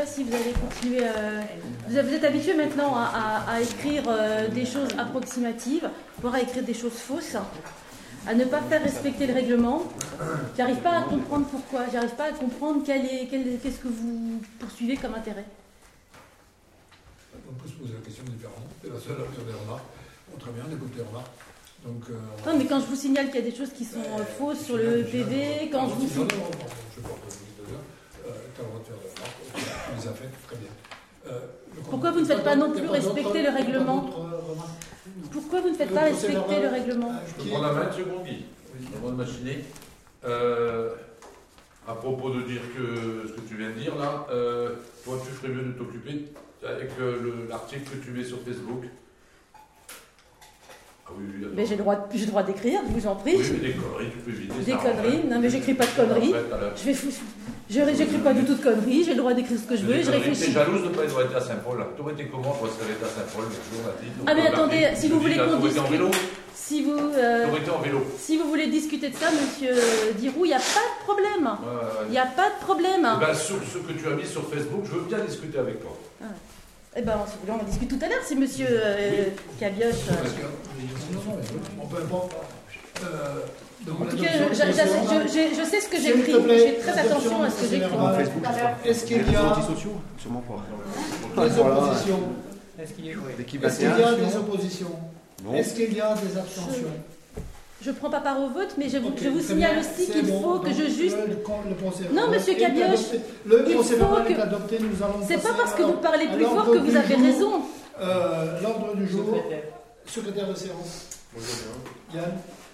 Pas si vous allez continuer. euh, vous êtes habitué maintenant à, à- à écrire euh, des choses approximatives, voire à écrire des choses fausses, à ne pas faire respecter le règlement. J'arrive pas à comprendre pourquoi. J'arrive pas à comprendre quel est, quel- qu'est-ce que vous poursuivez comme intérêt. On peut se poser la question différemment. C'est la seule à faire des remarques. Bon, très bien, on écoute les remarques. Donc, euh, Non, mais quand je vous signale qu'il y a des choses qui sont euh, fausses sur le PV, quand je vous Très bien. Euh, Pourquoi vous ne faites pas non plus respecter le règlement Pourquoi vous ne faites pas respecter le règlement Je prendre la main une seconde, Guy Avant de machiner. Euh, à propos de dire que ce que tu viens de dire là, euh, toi tu ferais mieux de t'occuper avec euh, le- l'article que tu mets sur Facebook. Ah oui, oui, Mais j'ai le droit, j'ai le droit d'écrire, je vous en prie. Oui, mais des conneries, tu peux éviter Des ça, conneries. Non, mais j'écris pas de conneries. Je vais fou- je j'écris pas du tout de conneries, j'ai le droit d'écrire ce que je veux, je réfléchis. T'es jalouse de ne pas être à Saint-Paul. là. T'aurais été comment pour être à Saint-Paul le jour, on a dit, Ah, mais attendez, si vous voulez qu'on en discute- vélo Si vous, euh, en vélo. si vous voulez discuter de ça, monsieur Dirou, il n'y a pas de problème. Ouais, ouais, ouais. Il n'y a pas de problème. Eh ben, sur ce que tu as mis sur Facebook, je veux bien discuter avec toi. Eh ben, si vous voulez, on en discute tout à l'heure si monsieur euh, Cabioche. euh, Parce que- non, non, bon, peu importe. Euh, donc, En tout cas, je, je- je- sais ce que j'écris. Je fais très attention à ce que j'écris. Est-ce qu'il y a antisociaux Sûrement pas. des oppositions Est-ce qu'il y a L'équipe Est-ce qu'il y a 21. des oppositions? Est-ce qu'il y a des abstentions? Je prends pas part au vote, mais je, vous- je signale bien, aussi qu'il bon. faut que je juste. Le, le procès Non, monsieur Cabioche. Le il procès faut verbal que- est adopté, nous allons C'est pas parce que vous parlez plus fort que vous avez jour. raison. Euh, L'ordre du jour, Secrétaire. secrétaire de séance. Yann,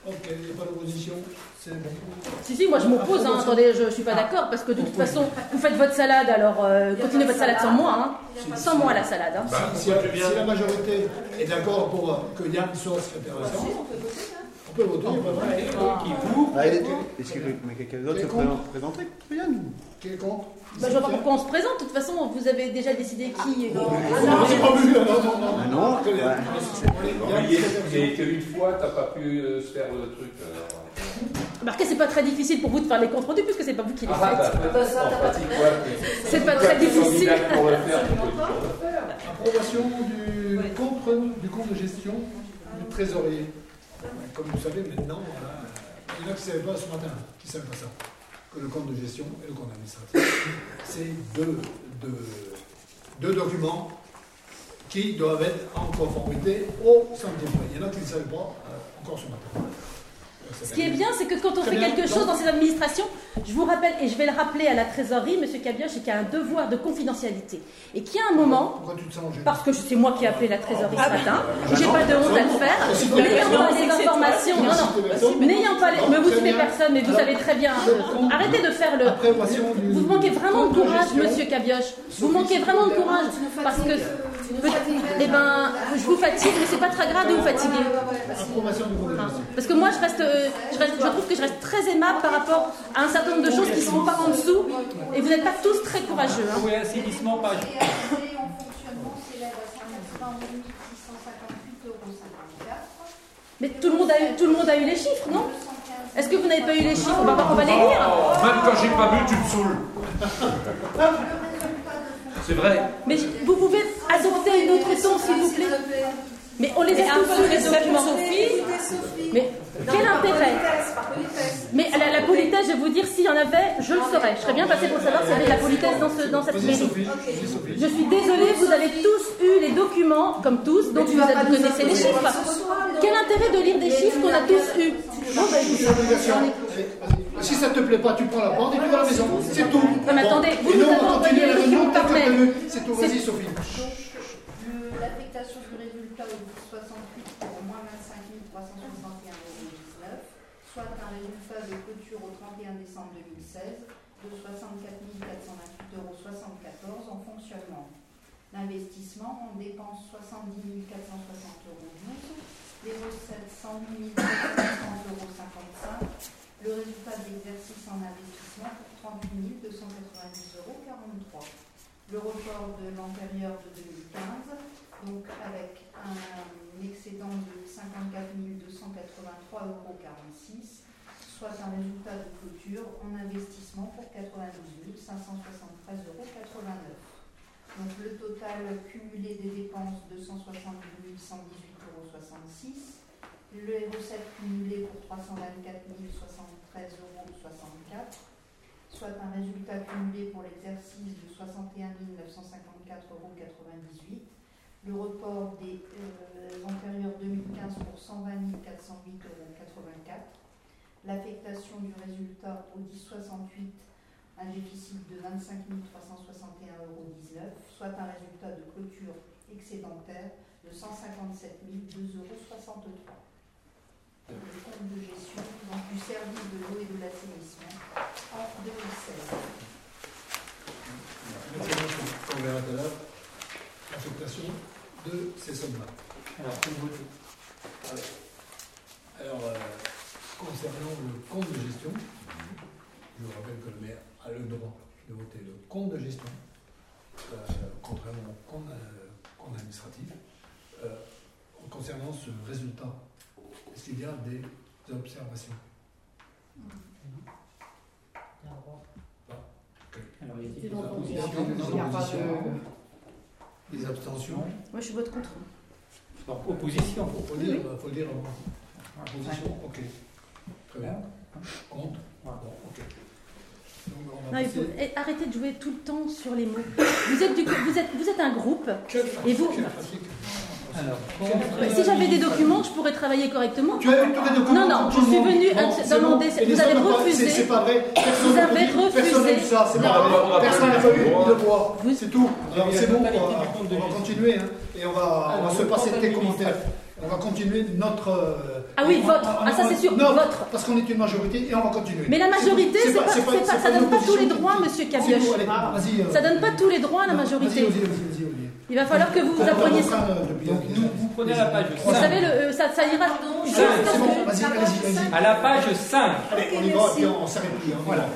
ok, il n'y a pas d'opposition, c'est bon. Si, si, moi je m'oppose, hein. attendez, je, je suis pas d'accord, parce que de toute façon, vous faites votre salade, alors euh, continuez votre salade sans moi, hein. Sans moi la salade, hein. Bah, Si, la majorité est d'accord pour euh, que Yann soit secrétaire de séance, on voter, on. Qui pour Ah, il est- Est-ce que mais quelqu'un d'autre se est présente- présenterait Yann Qui est contre Bah, je vois pas pourquoi on se présente, de toute façon, vous avez déjà décidé qui. Ah non, j'ai pas vu, non, non, non. Ah non Très bien. Fois, t'as pas pu euh, se faire le truc. alors. Remarquez, c'est pas très difficile pour vous de faire les comptes rendus, puisque c'est pas vous qui les Ah, faites. bah, en pratique, ouais. C'est pas très difficile. Candidat pour le faire, tu peux toujours le faire. Approbation du compte, du compte de gestion du trésorier. Comme vous savez maintenant, il y en a qui ne savaient pas ce matin, qui ne savaient pas ça, que le compte de gestion et le compte administratif, c'est deux, deux, deux documents qui doivent être en conformité au centime près. Il y en a qui ne savaient pas euh, encore ce matin. Ce qui est bien, c'est que quand on fait quelque chose dans ces administrations, je vous rappelle, et je vais le rappeler à la trésorerie, Monsieur Cabioche, c'est qu'il y a un devoir de confidentialité. Et qu'il y a un moment, Pourquoi tu te sens gêné parce que c'est moi qui ai appelé la trésorerie ce matin, j'ai pas de honte à le faire, Si tu n'ayant pas les informations, non, non, n'ayant pas les, mais vous bien. personne, mais vous savez très bien, euh, arrêtez de faire le, vous manquez vraiment de courage. Monsieur Cabioche, vous manquez vraiment de courage, parce que, eh ben, je vous fatigue, mais c'est pas très grave de vous fatiguer. Parce que moi, je, reste, euh, je, reste- je trouve que je reste très aimable par rapport à un certain nombre de choses qui ne sont pas en dessous. Et vous n'êtes pas tous très courageux. hein. Oui, assainissement, page. Et en fonctionnement s'élève à 120 658,54 euros. Mais tout le, monde a eu, tout le monde a eu les chiffres, non? Est-ce que vous n'avez pas eu les chiffres? On va, on va les lire. Même quand j'ai pas bu, tu me saoules. C'est vrai. Mais vous pouvez adopter une autre ton, s'il vous plaît. Mais on les a tous les documents. Mais quel intérêt Mais la, la politesse, je vais vous dire, s'il y en avait, je le saurais. Je serais bien passé pour savoir s'il y avait de la politesse dans, ce, dans cette mairie. Sophie, Sophie. Je suis désolée, vous avez tous eu les documents, comme tous, donc vous, connaissez les chiffres. Quel intérêt de lire des chiffres qu'on a tous eus vas-y. Si ça te plaît pas, tu prends la porte et tu vas à la maison. C'est tout. Non, mais attendez, vous nous la les. C'est tout. Vas-y Sophie. L'affectation du résultat au 68 pour moins 25 361,19 euros, soit un résultat de clôture au 31 décembre 2016 de 64 428,74 euros en fonctionnement. L'investissement, on dépense 70 460,12 euros, les recettes 108 430,55 euros, le résultat de l'exercice en investissement pour 38 290,43 euros. Le report de l'antérieur de 2015, donc avec un excédent de 54 283,46 euros, soit un résultat de clôture en investissement pour 92 573,89 euros. Donc le total cumulé des dépenses 262 118,66 euros. Les recettes cumulées pour 324 073,64 euros. Soit un résultat cumulé pour l'exercice de 61 954,98 euros. Le report des euh, antérieurs 2015 pour 120 408,84 euros. L'affectation du résultat au 1068 un déficit de 25 361,19 euros, soit un résultat de clôture excédentaire de 157 2,63 euros. Le compte de gestion du service de l'eau et de l'assainissement en 2016. On verra tout à l'heure l'affectation de ces sommes-là. Alors, euh, concernant le compte de gestion, je vous rappelle que le maire a le droit de voter le compte de gestion, euh, contrairement au compte, euh, compte administratif. Euh, concernant ce résultat, est-ce qu'il y a des observations? Alors, y des Il n'y a pas de- Des abstentions Moi, je vote contre. Donc, opposition. Il faut, dire, faut le dire en position, ok. Très bien. Contre Bon, ok. Donc, on va Non, il faut passer- eh, arrêter de jouer tout le temps sur les mots. Vous êtes, du, vous êtes, vous êtes un groupe. Et vous-. Alors, Si j'avais des documents, je pourrais travailler correctement. Tu as eu tous les documents Non, non, je suis c'est demander- bon. Vous avez refusé. c'est- C'est pas vrai. Personne Vous n'a avez dit- Personne n'a refusé. vu ça. C'est Non. pas vrai. Personne n'a le voit. Vous- C'est tout. C'est bon. On va, de continuer. hein. Et on va, on va Alors, se passer de tes commentaires. On va continuer notre. euh, Ah oui, votre. on- Ah, ça, c'est sûr, notre, votre. Parce qu'on est une majorité et on va continuer. Mais la majorité, c'est pas, ça donne pas tous les droits, monsieur Cabioche. vas-y, euh, Ça donne pas tous les droits à la non, majorité. Vas-y, vas-y, vas-y, vas-y, Olivier. Il va falloir que vous vous appreniez en ça. vous prenez la page Vous 5. savez, le, euh, ça, ça ira. Juste C'est bon, vas-y, allez-y, vas-y. À la page 5. Allez, on y va, puis on s'arrête plus. hein, Voilà.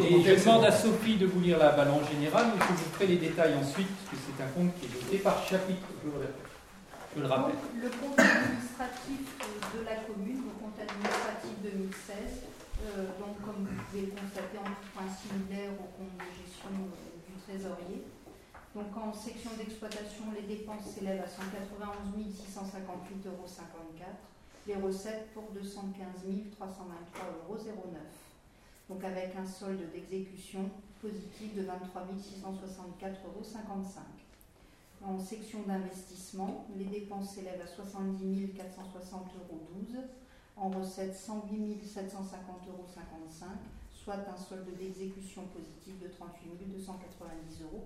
Et je demande à Sophie de vous lire la balance générale, mais je vous ferai les détails ensuite, puisque c'est un compte qui est voté par chapitre, je le, rappelle. Donc, le compte administratif euh, de la commune, le compte administratif 2016, euh, donc comme vous pouvez le constater en point similaire au compte de gestion euh, du trésorier. Donc en section d'exploitation, les dépenses s'élèvent à 191 658,54 euros, les recettes pour 215 323,09 euros. Donc avec un solde d'exécution positif de 23 664,55 euros. En section d'investissement, les dépenses s'élèvent à 70 460,12 euros, en recettes 108 750,55 euros, soit un solde d'exécution positif de 38 290,43 euros.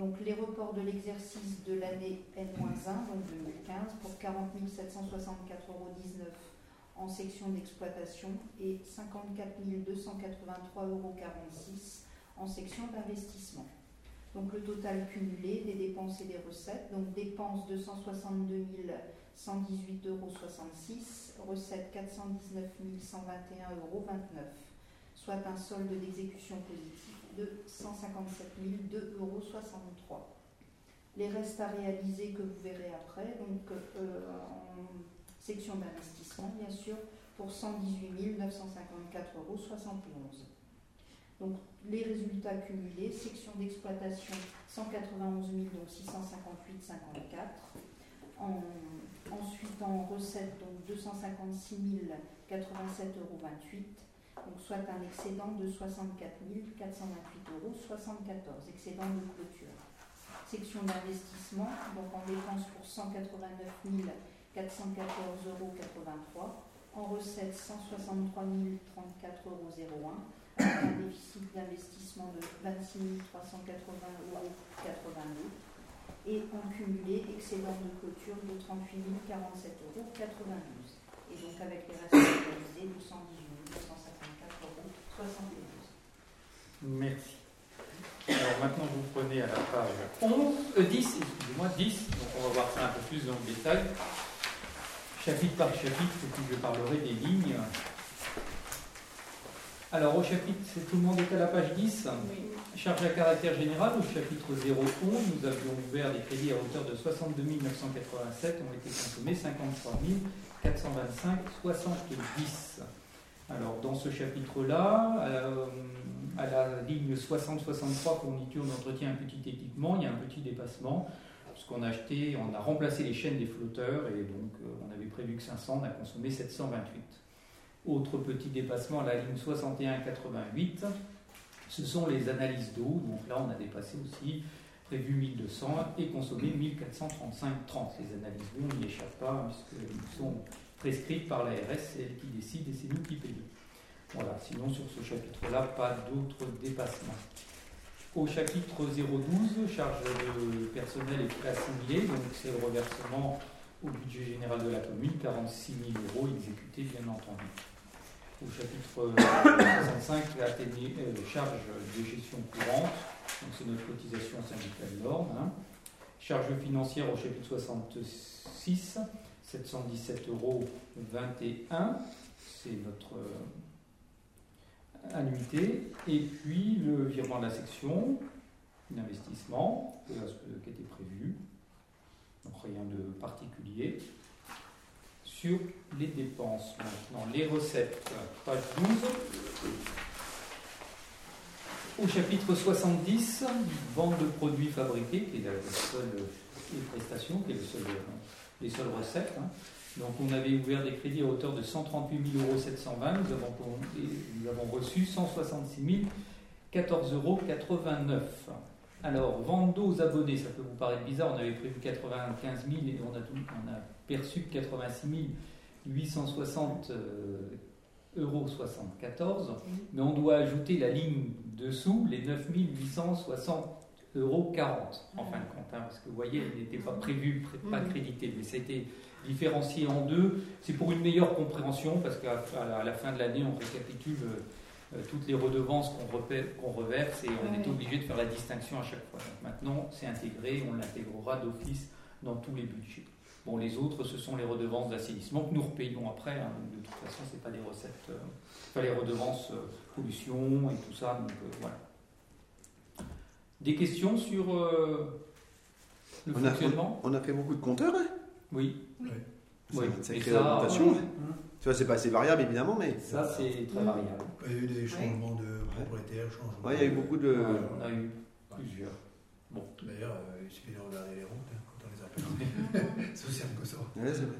Donc les reports de l'exercice de l'année N-1, donc 2015, pour 40 764,19 euros en section d'exploitation et 54 283,46 euros en section d'investissement. Donc le total cumulé des dépenses et des recettes, donc dépenses 262 118,66 euros, recettes 419 121,29 euros, soit un solde d'exécution positif de 157 002,63 euros. Les restes à réaliser que vous verrez après, donc euh, en section d'investissement bien sûr, pour 118 954,71 euros. Donc les résultats cumulés, section d'exploitation 191 donc 658,54. En, ensuite en recettes donc 256 087,28 euros, donc soit un excédent de 64 428,74 euros, excédent de clôture. Section d'investissement, donc en dépenses pour 189 414,83 euros, en recettes 163 034,01 euros, avec un déficit d'investissement de 26 380,82 euros et en cumulé excédent de clôture de 38 047,92 euros. Et donc avec les restes réalisés de 118 Merci. Alors maintenant, vous prenez à la page 11, 10, excusez-moi, 10, donc on va voir ça un peu plus dans le détail, chapitre par chapitre, puis je parlerai des lignes. Alors au chapitre, c'est tout le monde est à la page 10 oui. Charge à caractère général, au chapitre 011, nous avions ouvert les crédits à hauteur de 62 987, ont été consommés 53 425, 70. Alors dans ce chapitre-là, euh, à la ligne 60-63, fourniture d'entretien un petit équipement, il y a un petit dépassement, puisqu'on a acheté, on a remplacé les chaînes des flotteurs, et donc euh, on avait prévu que 500, on a consommé 728. Autre petit dépassement à la ligne 61-88, ce sont les analyses d'eau, donc là on a dépassé aussi, prévu 1200 et consommé 1435,30. Les analyses d'eau, on n'y échappe pas, puisqu'elles sont prescrites par l'ARS, c'est elle qui décide et c'est nous qui payons. Voilà, sinon sur ce chapitre-là, pas d'autres dépassements. Au chapitre 012, charge de personnel et donc c'est le reversement au budget général de la commune, 46 000 euros exécutés bien entendu. Au chapitre 65, euh, charge de gestion courante, donc c'est notre cotisation syndicale d'ordre. Hein. Charge financière au chapitre 66, 717,21 euros. C'est notre euh, annuité, et puis le virement de la section, l'investissement qui était prévu, donc rien de particulier. Sur les dépenses, maintenant les recettes, page 12. Au chapitre 70, vente de produits fabriqués, qui est la seule prestation, qui est le seul, les seules recettes. Hein. Donc on avait ouvert des crédits à hauteur de 138 720 nous avons, nous avons reçu 166 14,89 euros. Alors, vente d'eau aux abonnés, ça peut vous paraître bizarre, on avait prévu 95 000 et on a, on a perçu 86 860 euros 74, mais on doit ajouter la ligne dessous, les 9 860 euros 40 en fin de compte, hein, parce que vous voyez, elle n'était pas prévu, pas crédité, mais c'était différencié en deux. C'est pour une meilleure compréhension, parce qu'à la fin de l'année, on récapitule euh, euh, toutes les redevances qu'on reverse et on est obligé de faire la distinction à chaque fois. maintenant, c'est intégré, on l'intégrera d'office dans tous les budgets. Bon, les autres, ce sont les redevances d'assainissement que nous repayons après. Hein. de toute façon, ce n'est pas des recettes, euh, les redevances pollution et tout ça. Donc voilà. Des questions sur le fonctionnement on a fait beaucoup de compteurs, hein oui. Oui. oui. Ça, et ça, Tu vois, c'est pas assez variable évidemment, mais. Ça, c'est très variable. Il y a eu des changements de propriétaires, changements. Oui, il y a eu beaucoup de. on a eu plusieurs. Bon. D'ailleurs, euh, il suffit de regarder les routes hein, quand on les appelle. c'est aussi un peu ça. Oui, c'est vrai.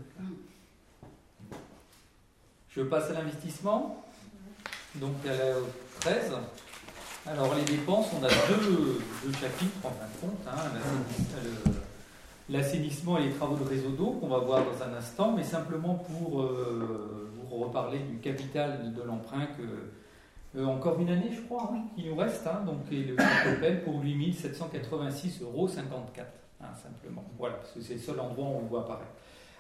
Je passe à l'investissement. Donc à la 13. Alors les dépenses, on a deux, chapitres en fin de compte. Hein, l'assainissement et les travaux de réseau d'eau qu'on va voir dans un instant, mais simplement pour euh, vous reparler du capital de l'emprunt que euh, encore une année, je crois, qui nous reste, hein, donc et le appel pour 8786,54 euros, hein, simplement. Voilà, parce que c'est le seul endroit où on le voit apparaître.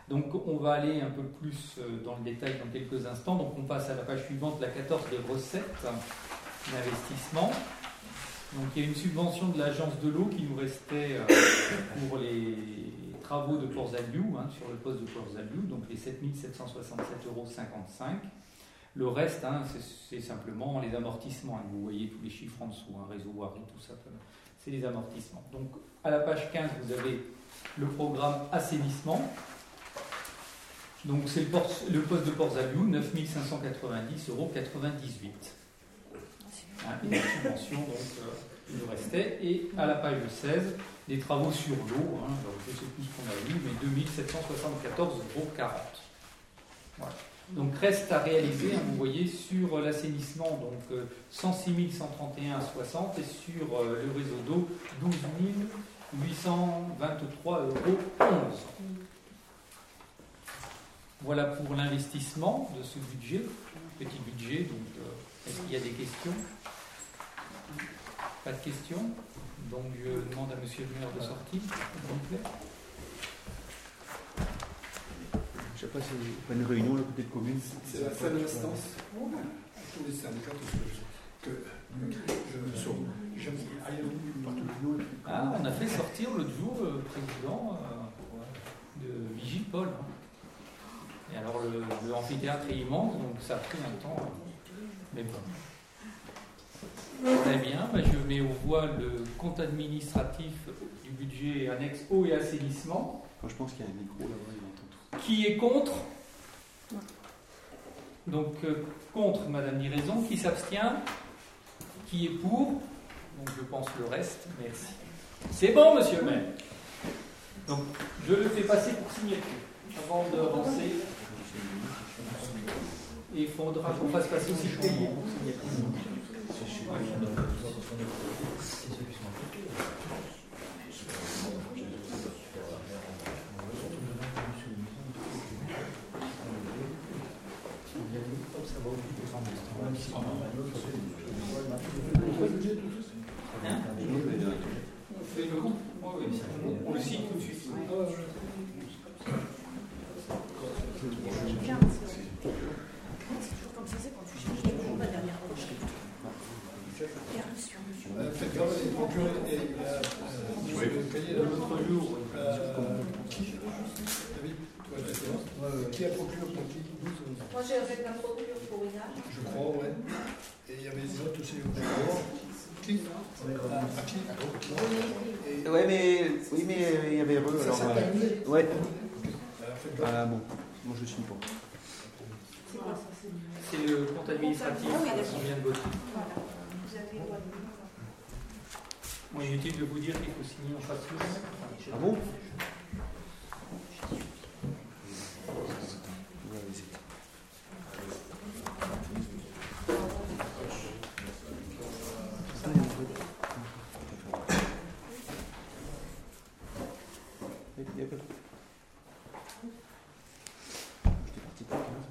Donc on va aller un peu plus euh, dans le détail dans quelques instants. Donc on passe à la page suivante, la 14 des recettes d'investissement. Donc il y a une subvention de l'agence de l'eau qui nous restait euh, pour les travaux de Port Zaliou, hein, sur le poste de Port Zaliou, donc les 7767,55 euros. Le reste, hein, c'est simplement les amortissements. Hein. vous voyez tous les chiffres en dessous, réseau voirie, tout ça, c'est les amortissements. Donc à la page 15, vous avez le programme assainissement. Donc c'est le, poste de Port Zaliou, 9590,98 euros. Hein, une subvention donc, euh, nous restait. Et à la page 16, des travaux sur l'eau, hein, je ne sais plus ce qu'on a eu, mais 2774,40 euros. Voilà. Donc reste à réaliser, hein, vous voyez, sur l'assainissement, donc 106 131,60 et sur euh, le réseau d'eau, 12 823,11 euros. Voilà pour l'investissement de ce budget, petit budget. Donc, euh, est-ce qu'il y a des questions? Pas de questions Donc je demande à monsieur le maire de sortir, s'il vous plaît. Je ne sais pas si pas une réunion le côté de commune. C'est la seule instance tous les syndicats, que je sors. Ah, on a fait sortir l'autre jour le président euh, de Vigipol. Hein. Et alors le, le amphithéâtre est immense, donc ça a pris un temps. Mais bon. Très bien, ben, je mets au voie le compte administratif du budget annexe eau et assainissement. je pense qu'il y a un micro là-bas, il entend tout. Qui est contre? Donc euh, contre Madame Liraison, qui s'abstient? Qui est pour? Donc je pense le reste. Merci. C'est bon, monsieur le maire. Donc je le fais passer pour signature avant d'avancer. Et il faudra qu'on fasse passer aussi le. On fait le compte Oui, oui, on le signe tout de suite. Euh, Faites grave les procureurs et euh, euh, le cahier là. L'autre jour, Euh, qui David, toi, d'accord. Qui a procuré pour qui Moi, j'ai fait la procure pour Ina. Je crois, ouais. Et il y avait des autres aussi au procureur. Qui À qui Et Ouais, mais oui, mais euh, il y avait ça Alors, euh, terminé ouais. Euh. Ah bon, moi je suis pas. c'est le compte administratif Ah qu'on vient de voter. Voilà. Vous avez le droit de Moi, inutile de vous dire qu'il faut signer en face Ah bon Ouais, mais c'est- Il y a pas de- J'étais parti pour quinze.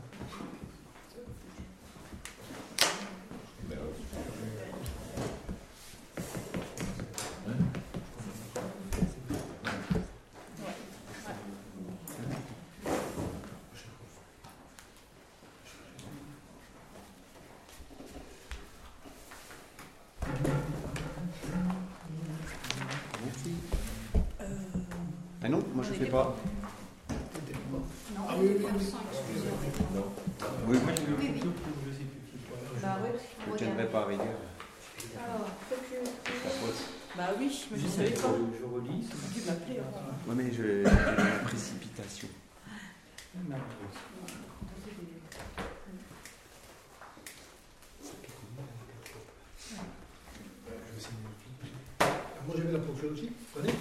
Merci. Ah non, moi je fais pas. Ah oui, oui, oui. Oui, Moi, je Oui, oui. je sais plus. Bah oui, je ne tiendrai pas à rigueur. Alors, procure. Bah oui, mais je ne savais sais, pas. je relis. Tu m'appelais. hein. Ouais, mais je j'ai la précipitation. Je vais signer aussi. Moi j'avais la procure aussi. Prenez.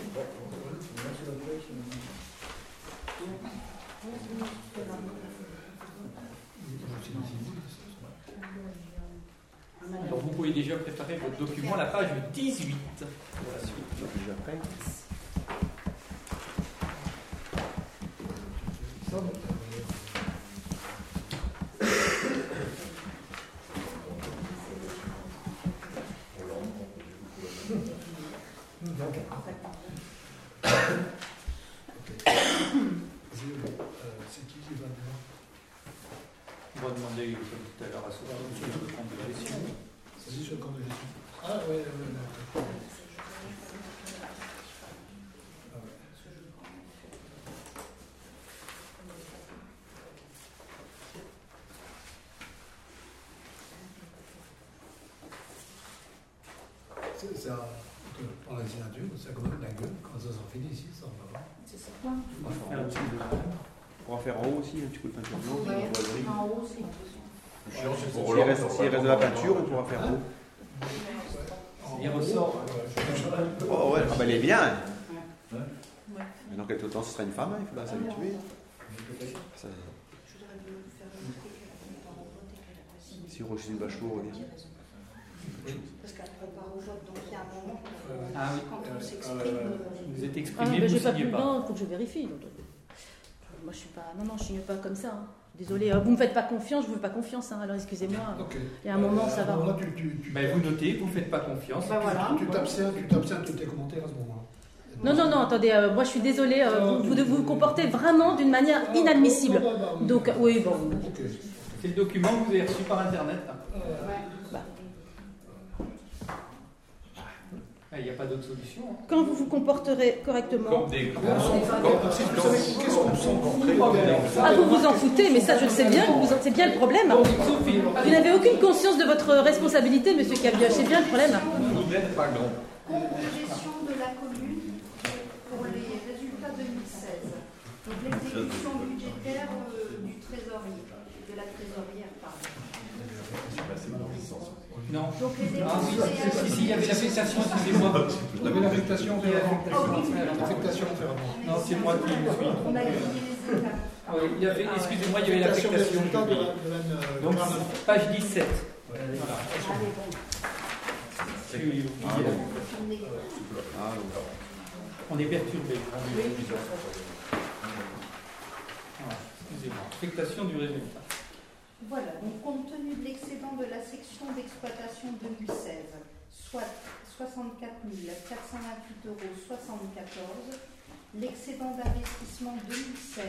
Alors, vous pouvez déjà préparer votre document à la page 18 pour la suite. Déjà prêt C'est qui qui va demain On va demander, comme tout à l'heure, à Sophie de prendre de gestion. C'est sur le compte de gestion. Ah ouais, ouais, ouais, d'accord. Ah ouais. C'est ça, que pour la signature, ça quand quand ça s'en finit ici, ça va pas. C'est ça. On va faire en. On faire en haut aussi un petit coup de peinture blanche. Ouais, en haut, c'est Le chiant, c'est pour S'il reste, ça s'il va reste de la peinture, on pourra faire en haut. Il ressort. Oh ouais, ah bah elle est bien. Ouais. Maintenant quelque temps, ce sera une femme, hein, il faudra s'habituer. Ça- Si Roselyne Bachelot revient. Parce qu'elle prépare au vote, donc il y a un moment, Ah oui. quand on s'exprime, euh, Vous êtes Ah, exprimé, mais vous j'ai pas plus il faut que je vérifie. donc, euh, moi, je suis pas. Non, non, je signe pas comme ça. hein. Désolée, euh, vous me faites pas confiance, je vous fais pas confiance. hein, alors excusez-moi. Ok. Il y a un moment, ça va. moment, tu, tu, tu, Ben, vous notez, vous ne faites pas confiance. bah voilà. tu t'abstiens, de tes commentaires à ce moment-là. Non, non, non, attendez, euh, moi je suis désolée, euh, vous, vous vous comportez vraiment d'une manière inadmissible. Ah, bah, bah, oui. Donc, oui, bon. C'est le document que vous avez reçu par Internet. Ah, Il n'y a pas d'autre solution. hein. Quand vous vous comporterez correctement. Comme des Vous savez, qu'est-ce qu'on sent Ah, vous vous en foutez, mais ça je le sais bien, vous en- c'est bien le problème. Vous n'avez aucune conscience de votre responsabilité, monsieur Cabioche, c'est bien le problème. Vous n'êtes pas grand. Compte de gestion de la commune pour les résultats 2016. Donc l'exécution budgétaire euh, du trésorier. de la trésorière, pardon. Non. Donc les Ah si, si, il y avait l'affectation, excusez-moi. Il y a ferroviaire. l'affectation. Non, c'est moi qui me suis On a les étapes. Avait, excusez-moi, il y avait L'affectation Donc, page 17. Allez, bon, J'ai oublié la- on est- Ah, donc. On est perturbé. Ah, Excusez-moi. Affectation du résultat. Voilà, donc compte tenu de l'excédent de la section d'exploitation 2016, soit 64 428 euros 74, l'excédent d'investissement 2016,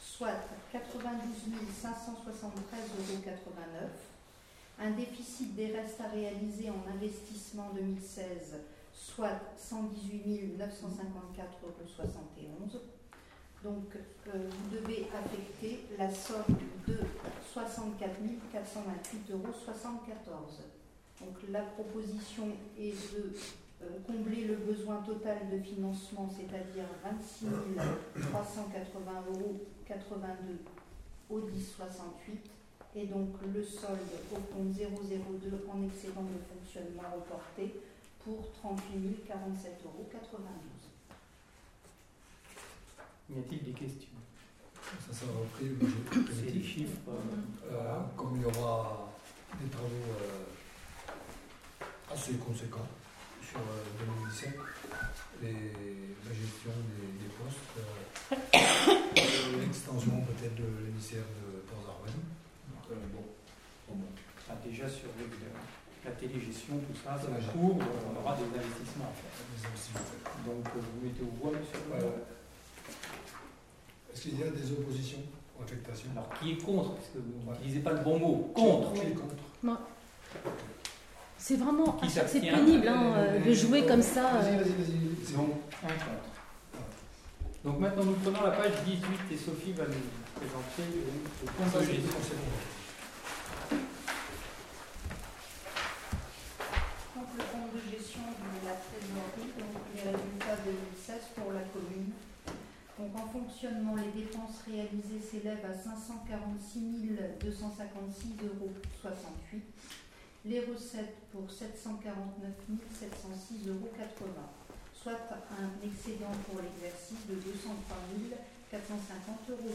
soit 92 573 euros 89, un déficit des restes à réaliser en investissement 2016, soit 118 954 euros 71. Donc, euh, vous devez affecter la somme de 64 428 euros 74. Donc, la proposition est de euh, combler le besoin total de financement, c'est-à-dire 26 380 euros 82 au 10 68, et donc le solde au compte 002 en excédent de fonctionnement reporté pour 38 047 euros 92. Y a-t-il des questions? Ça sera repris budget C'est des chiffres. euh, Euh, comme il y aura des travaux euh, assez conséquents sur euh, 2017, les- la gestion des, des postes, euh, l'extension peut-être de l'émissaire de Port-Arwen. Euh, bon, bon, bon. ah, déjà sur le- la télégestion, tout ça, c'est Ouais. en cours, on aura des investissements à faire. Donc vous mettez au voie, monsieur le Ouais, ouais. Est-ce qu'il y a des oppositions aux affectations Alors qui est contre? Parce que vous n'utilisez pas le bon mot. Contre. Qui est contre? C'est vraiment Qui c'est pénible hein, euh, de jouer comme ça. Vas-y, euh. vas-y, vas-y. C'est bon. Un contre. Donc maintenant nous prenons la page 18 et Sophie va nous présenter. Donc le compte de gestion de la trésorerie, donc les résultats 2016 pour la commune. Donc en fonctionnement, les dépenses réalisées s'élèvent à 546 256,68 euros. Les recettes pour 749 706,80 euros, soit un excédent pour l'exercice de 203 450,12 euros,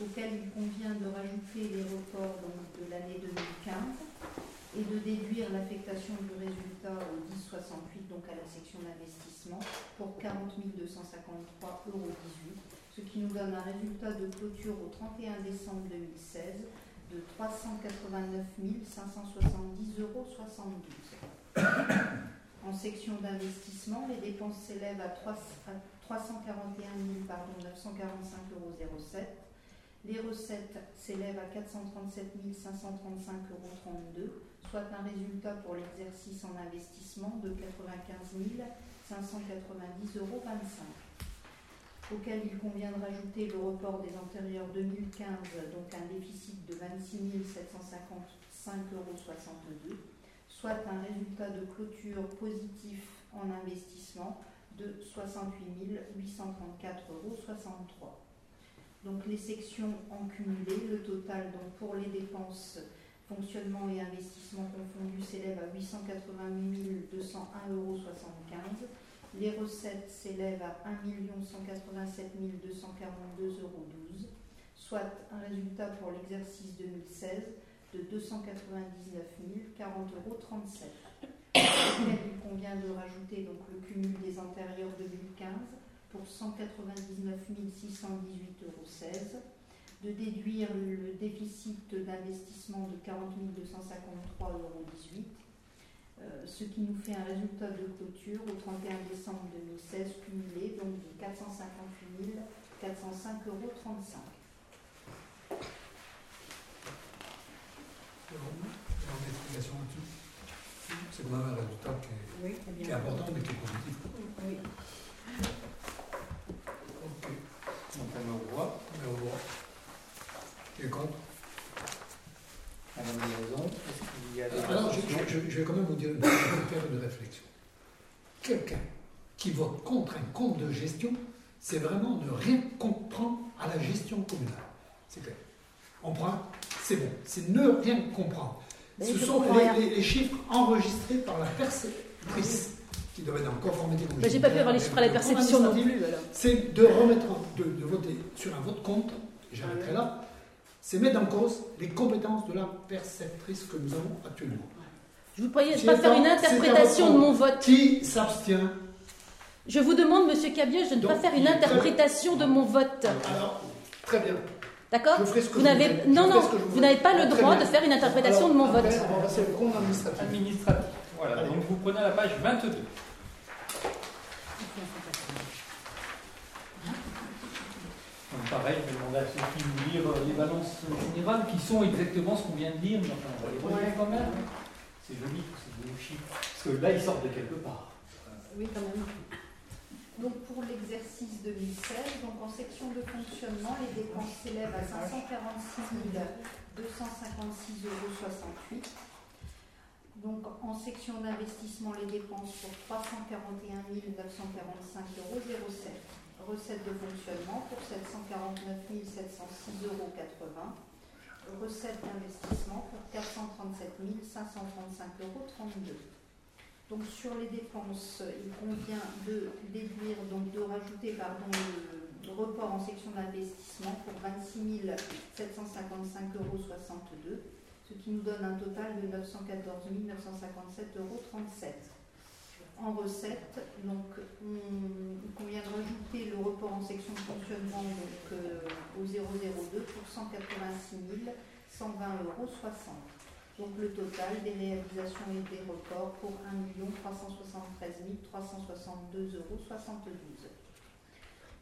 auquel il convient de rajouter les reports donc, de l'année 2015 et de déduire l'affectation du résultat au 1068, donc à la section d'investissement, pour 40 253,18 euros, ce qui nous donne un résultat de clôture au 31 décembre 2016 de 389 570,72 euros. En section d'investissement, les dépenses s'élèvent à 3 à 341 945,07 euros. Les recettes s'élèvent à 437 535,32 euros soit un résultat pour l'exercice en investissement de 95 590,25 euros, auquel il convient de rajouter le report des antérieurs 2015, donc un déficit de 26 755,62 euros, soit un résultat de clôture positif en investissement de 68 834,63 euros. Donc les sections en cumulé, le total donc pour les dépenses fonctionnement et investissement confondus s'élève à 888 201,75 euros. Les recettes s'élèvent à 1 187 242,12 euros, soit un résultat pour l'exercice 2016 de 299 40,37 euros. Il convient de rajouter donc le cumul des antérieurs 2015 pour 199 618,16 euros de déduire le déficit d'investissement de 40 253,18 euros, euh, ce qui nous fait un résultat de clôture au 31 décembre 2016 cumulé donc de 458 405,35 euros. C'est quand même un résultat qui est, Oui, très qui est important mais qui est positif. Oui. Ok. Donc on voit. Qui est contre Madame Liaison, est-ce qu'il y a des Alors, je, questions je- je vais quand même vous dire, je vais faire une réflexion. Quelqu'un qui vote contre un compte de gestion, c'est vraiment ne rien comprendre à la gestion communale. C'est clair. On prend, c'est bon. C'est ne rien comprendre. Mais Ce sont les, rien. les- les chiffres enregistrés par la perceptrice qui doivent être en conformité. je J'ai pas pu avoir les chiffres à la perception non plus. C'est de remettre, en- de, de voter sur un vote contre, j'arrêterai là, c'est mettre en cause les compétences de la perceptrice que nous avons actuellement. Je vous prie de C'est pas faire un- une c'est un interprétation vote de mon vote. Qui s'abstient Je vous demande, Monsieur Cabieux, de ne pas faire une interprétation de mon vote. Alors, très bien. D'accord Vous n'avez non non, vous n'avez pas le Très droit bien. de faire une interprétation Alors, de mon vote. après, On va passer au compte administratif. Administratif. Voilà, Allez. donc vous prenez la page 22. Donc pareil, je vais demander à Sophie de nous lire les balances générales qui sont exactement ce qu'on vient de lire, mais enfin, on va les relire quand même. C'est joli, c'est beau chiffre. Parce que là, ils sortent de quelque part. Oui, quand même. Donc pour l'exercice 2016, donc en section de fonctionnement, les dépenses s'élèvent à 546 256,68 euros. Donc en section d'investissement, les dépenses pour 341 945,07 euros. Recettes de fonctionnement pour 749 706,80 euros. Recettes d'investissement pour 437 535,32 euros. Donc sur les dépenses, il convient de déduire, donc de rajouter pardon, le, report en section d'investissement pour 26 755,62 euros, ce qui nous donne un total de 914 957,37 euros. En recette, donc on, il convient de rajouter le report en section de fonctionnement donc, euh, au 002 pour 186 120,60 euros. Donc le total des réalisations et des reports pour 1 373 362,72 euros.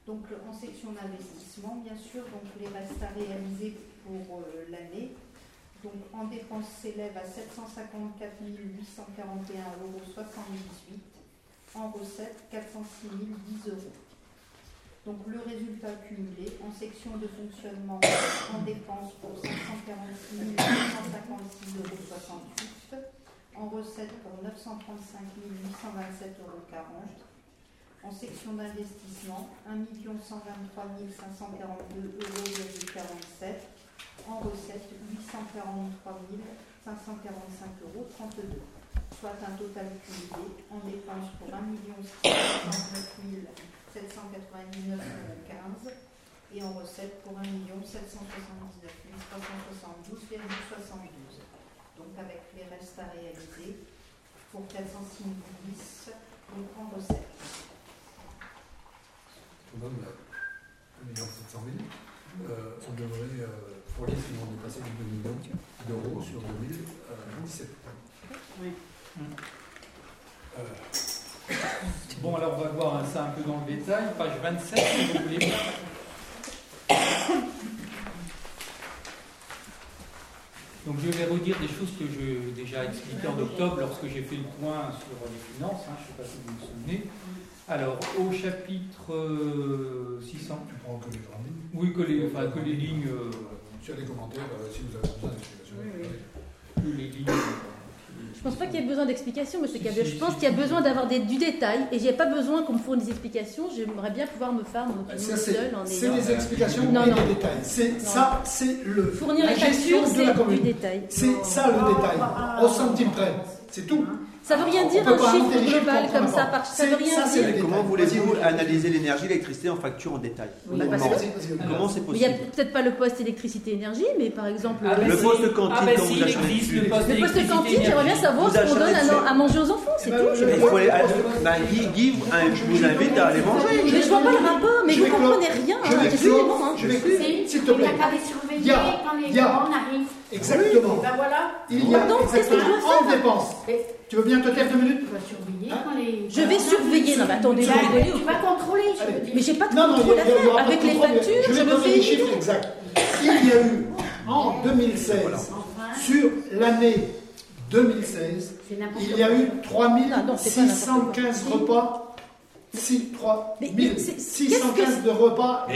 Donc en section d'investissement, bien sûr, donc les restes à réaliser pour euh, l'année. Donc en dépenses s'élève à 754 841,78 euros. En recettes, 406 010 euros. Donc le résultat cumulé en section de fonctionnement en dépenses pour 546 856,68 euros, en recettes pour 935 827,40 euros, en section d'investissement 1 123 542,47 euros, en recettes 843 545,32 euros, soit un total cumulé en dépenses pour 1 669 799,15 euros et en recette pour 1 779 372,72 Donc avec les restes à réaliser pour 406 10 donc en recette. On donne 1 700 000. Euh, on devrait euh, fournir si on est passé de 2 millions d'euros sur 2017. Oui. Euh, Bon, alors on va voir ça un peu dans le détail. Page 27, si vous voulez. Donc je vais redire des choses que j'ai déjà expliquées en octobre lorsque j'ai fait le point sur les finances. hein, je ne sais pas si vous vous souvenez. Alors, au chapitre euh, 600. tu prends que les grandes lignes. Oui, que les, enfin, que les lignes. euh, Sur les commentaires, euh, si vous avez besoin d'explications. les lignes. euh, Je pense pas qu'il y ait besoin d'explications, Monsieur si, Je pense qu'il y a besoin d'avoir des- du détail et j'ai pas besoin qu'on me fournisse des explications. J'aimerais bien pouvoir me faire mon opinion seule en c'est les explications Non, et non. les détails. C'est ça, c'est le Fournir la les gestion factures, de la c'est du commune. détail. C'est ça le détail, au centime près. C'est tout. Ça veut rien dire un chiffre global comme ça. Par... Ça veut rien dire. comment voulez-vous analyser l'énergie, l'électricité en facture en détail Comment c'est Mais Il n'y a possible peut-être pas le poste électricité-énergie, mais par exemple, Ah, le, poste cantine, Ah, ben quand vous achetez le poste le poste électricité cantine, j'aimerais bien savoir ce qu'on donne à, manger aux enfants, c'est Eh ben, tout. bah, Guy, vous invite à aller manger. Mais je vois pas le rapport, mais Je vous comprenez rien. je hein, vais Excusez-moi. hein. Je vais Si, s'il te plaît. Il y a- Exactement. Ben voilà. Il y a Pardon, qu'est-ce que je dois exactement en dépense. Tu veux bien te taire deux minutes tu vas surveiller Hein quand les. Je vais surveiller. Non, mais attendez, vous vas- rigolez ou Tu quoi vas contrôler, je Allez. veux dire. Mais j'ai pas de Non, non, il y contrôle a- à il y a- il y faire. aura pas Avec les contrôle, mais factures, je je vais me donner les chiffres exacts. Il y a eu en 2016, Enfin, sur l'année 2016, c'est n'importe il y a eu Ah non, c'est pas n'importe 3615 repas. 6, 3, Mais- mais c'est- 615 de repas.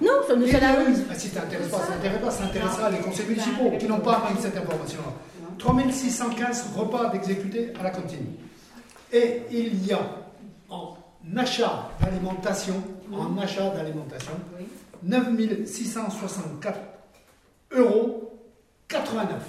Non, ça Et ça il y a la- eu- ah, si ça t'intéresse pas, ça t'intéresse pas, ça intéressera les conseils municipaux qui n'ont pas cette information-là. 3615 repas d'exécutés à la cantine. Et il y a en achat d'alimentation, en achat d'alimentation, 9664 euros 89.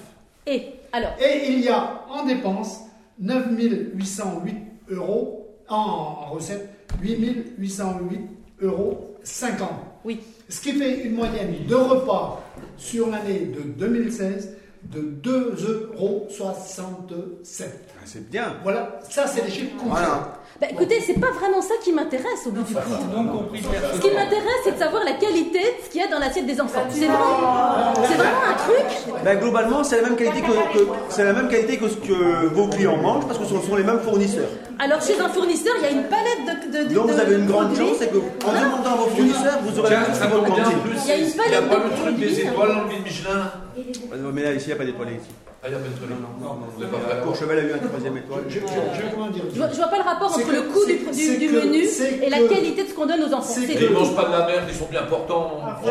Et alors Et il y a en dépenses 9 808 euros, en, en recettes 8 808 euros 50. Oui. Ce qui fait une moyenne de repas sur l'année de 2016 de 2,67 euros. Ah, C'est bien. Voilà, ça c'est les chiffres concrets. Voilà. Bah écoutez, c'est pas vraiment ça qui m'intéresse au bout du compte. Ce qui m'intéresse, c'est de savoir la qualité de ce qu'il y a dans l'assiette des enfants. C'est vraiment, c'est vraiment un truc. Ben, globalement, c'est la même qualité que, que- c'est la même qualité que ce que vos clients mangent parce que ce sont les mêmes fournisseurs. Alors chez un fournisseur, il y a une palette de. de, de Donc vous avez une de grande produits. chance, c'est qu'en demandant à vos fournisseurs, vous aurez Tiens, tout ça bien en plus. Il y a une Il n'y a palette pas de le truc produits, des hein. étoiles dans le guide Michelin Mais là, ici, il n'y a pas d'étoiles ici. Ah, il y a pas de truc. Non, non, non. Vous n'avez pas La fait Courchevel a eu un troisième étoile. Je, je- je Je vois, je vois pas le rapport entre que- le coût du, c'est- du- c'est du que- menu et la qualité de ce qu'on donne aux enfants. Ils tout. mangent pas de la merde, ils sont bien portants. Ah, Oh.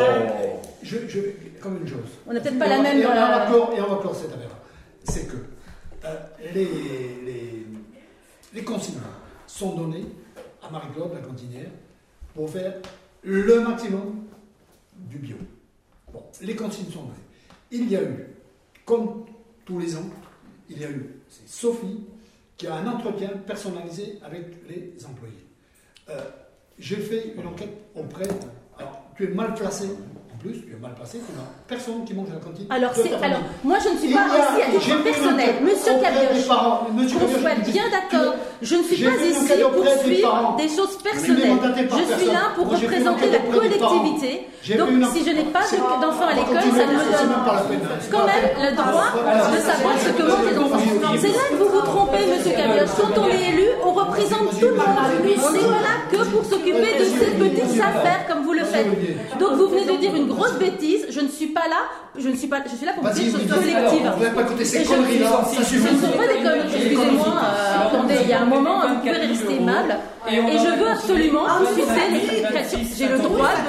je, je vais comme une chose. On n'a peut-être pas la même. Et on va euh, clore, et on va clore cette affaire. C'est que euh, les, les, les consignes sont données à Marie-Claude, la cantinière, pour faire le maximum du bio. Bon, les consignes sont données. Il y a eu, comme tous les ans, il y a eu, c'est Sophie qui a un entretien personnalisé avec les employés. Euh, J'ai fait une enquête auprès. Alors, tu es mal placé. Plus, tu es mal placé. Tu n'as personne qui mange à la cantine. Alors, alors, moi je ne suis pas ici à titre personnel. Monsieur Cabioche, qu'on soit bien d'accord, je ne suis pas ici pour suivre des choses personnelles. Je suis là pour représenter la collectivité. Donc, si je n'ai pas d'enfants à l'école, ça me donne quand même le droit de savoir ce que mangent les enfants. C'est là que vous vous trompez, monsieur Cabioche. Quand on est élu, on représente tout le monde. On n'est pas là que pour s'occuper de ces petites affaires comme vous le faites. Donc vous venez de dire une grosse bêtise. Je ne suis pas là. Je ne suis pas. Je suis là pour vous dire choses vas-y. collectives. Vous n'avez pas écouté Et ces je- conneries là, ça Ce ne sont pas des conneries, excusez-moi. euh, attendez, il y a un moment, vous pouvez rester aimable. Et je veux absolument refuser l'explication. J'ai le droit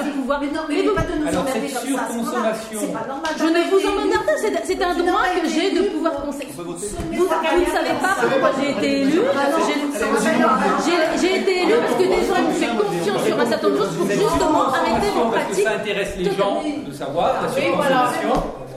de pouvoir. Mais non, mais Mais vous- pas de nous Alors, emmerder cette comme ça. à ce moment-là. surconsommation. C'est pas normal. Je ne vous emmerde pas, c'est c'est un droit que j'ai de pouvoir conseiller. Vous, vous ne savez pas pourquoi j'ai été élu. J'ai- été élu parce que des gens m'ont fait confiance sur un certain nombre de choses pour justement arrêter vos pratiques. ça intéresse les gens de savoir la Oui,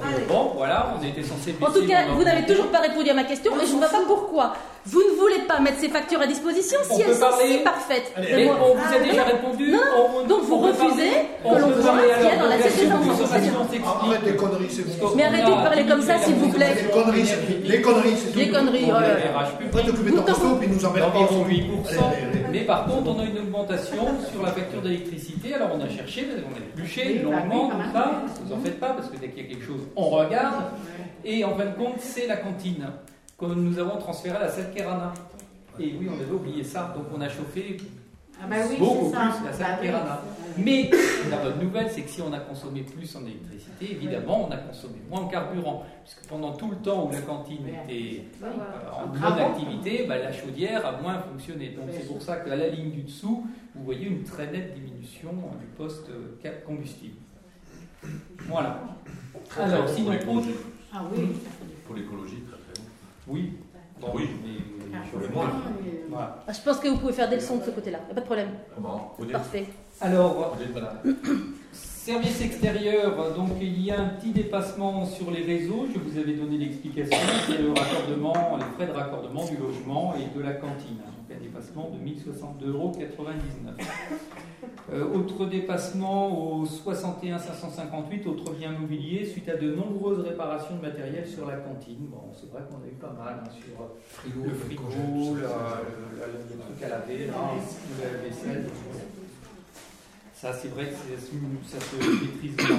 surconsommation. Bon, voilà, on était censé En tout cas, vous n'avez toujours pas répondu à ma question et je ne vois pas pourquoi. Vous ne voulez pas mettre ces factures à disposition On si elles sont parler- si parfaites. Allez, Mais on vous a déjà répondu. Non, on- donc vous refusez parler- que on l'on voit ce qu'il y a alors dans l'assiette des enfants. surconsommation, Ah, s'explique. Arrête les conneries, c'est bon. Mais arrêtez de parler comme ça, s'il vous plaît. Les conneries, c'est- les conneries, c'est tout. Les conneries, t'occuper de ton resto, puis nous emmerde pas. d'environ Allez, 8%. allez, allez. Mais par contre, on a une augmentation sur la facture d'électricité. Alors on a cherché, on a épluché longuement tout ça. Vous en faites pas parce que dès qu'il y a quelque chose, on regarde. Et en fin de compte, c'est la cantine que nous avons transférée à la salle Kerana. Et oui, on avait oublié ça. Donc on a chauffé Ah bah oui, beaucoup ça. plus la salle Bah. Mais la bonne nouvelle, c'est que si on a consommé plus en électricité, évidemment, on a consommé moins en carburant. Puisque pendant tout le temps où la cantine était euh, en Ah bon activité, bah, la chaudière a moins fonctionné. Donc c'est pour ça qu'à la ligne du dessous, vous voyez une très nette diminution du poste euh, combustible. Voilà. Alors, Pour sinon, autre... l'écologie. Ah oui. Pour l'écologie, très très bon. Oui. Bon, Oui. mais- Sur. Voilà. Ah, Je pense que vous pouvez faire des leçons de ce côté-là. Il n'y a pas de problème. Parfait. Alors. Service extérieur, donc il y a un petit dépassement sur les réseaux, je vous avais donné l'explication, c'est le raccordement, les frais de raccordement du logement et de la cantine, un dépassement de 1062,99 euros. Euh, autre dépassement au 61 558, autre bien mobilier, suite à de nombreuses réparations de matériel sur la cantine. Bon, c'est vrai qu'on a eu pas mal hein, sur le frigo, la- le, truc à laver, là, la vaisselle. Ça, c'est vrai que ça se maîtrise bien.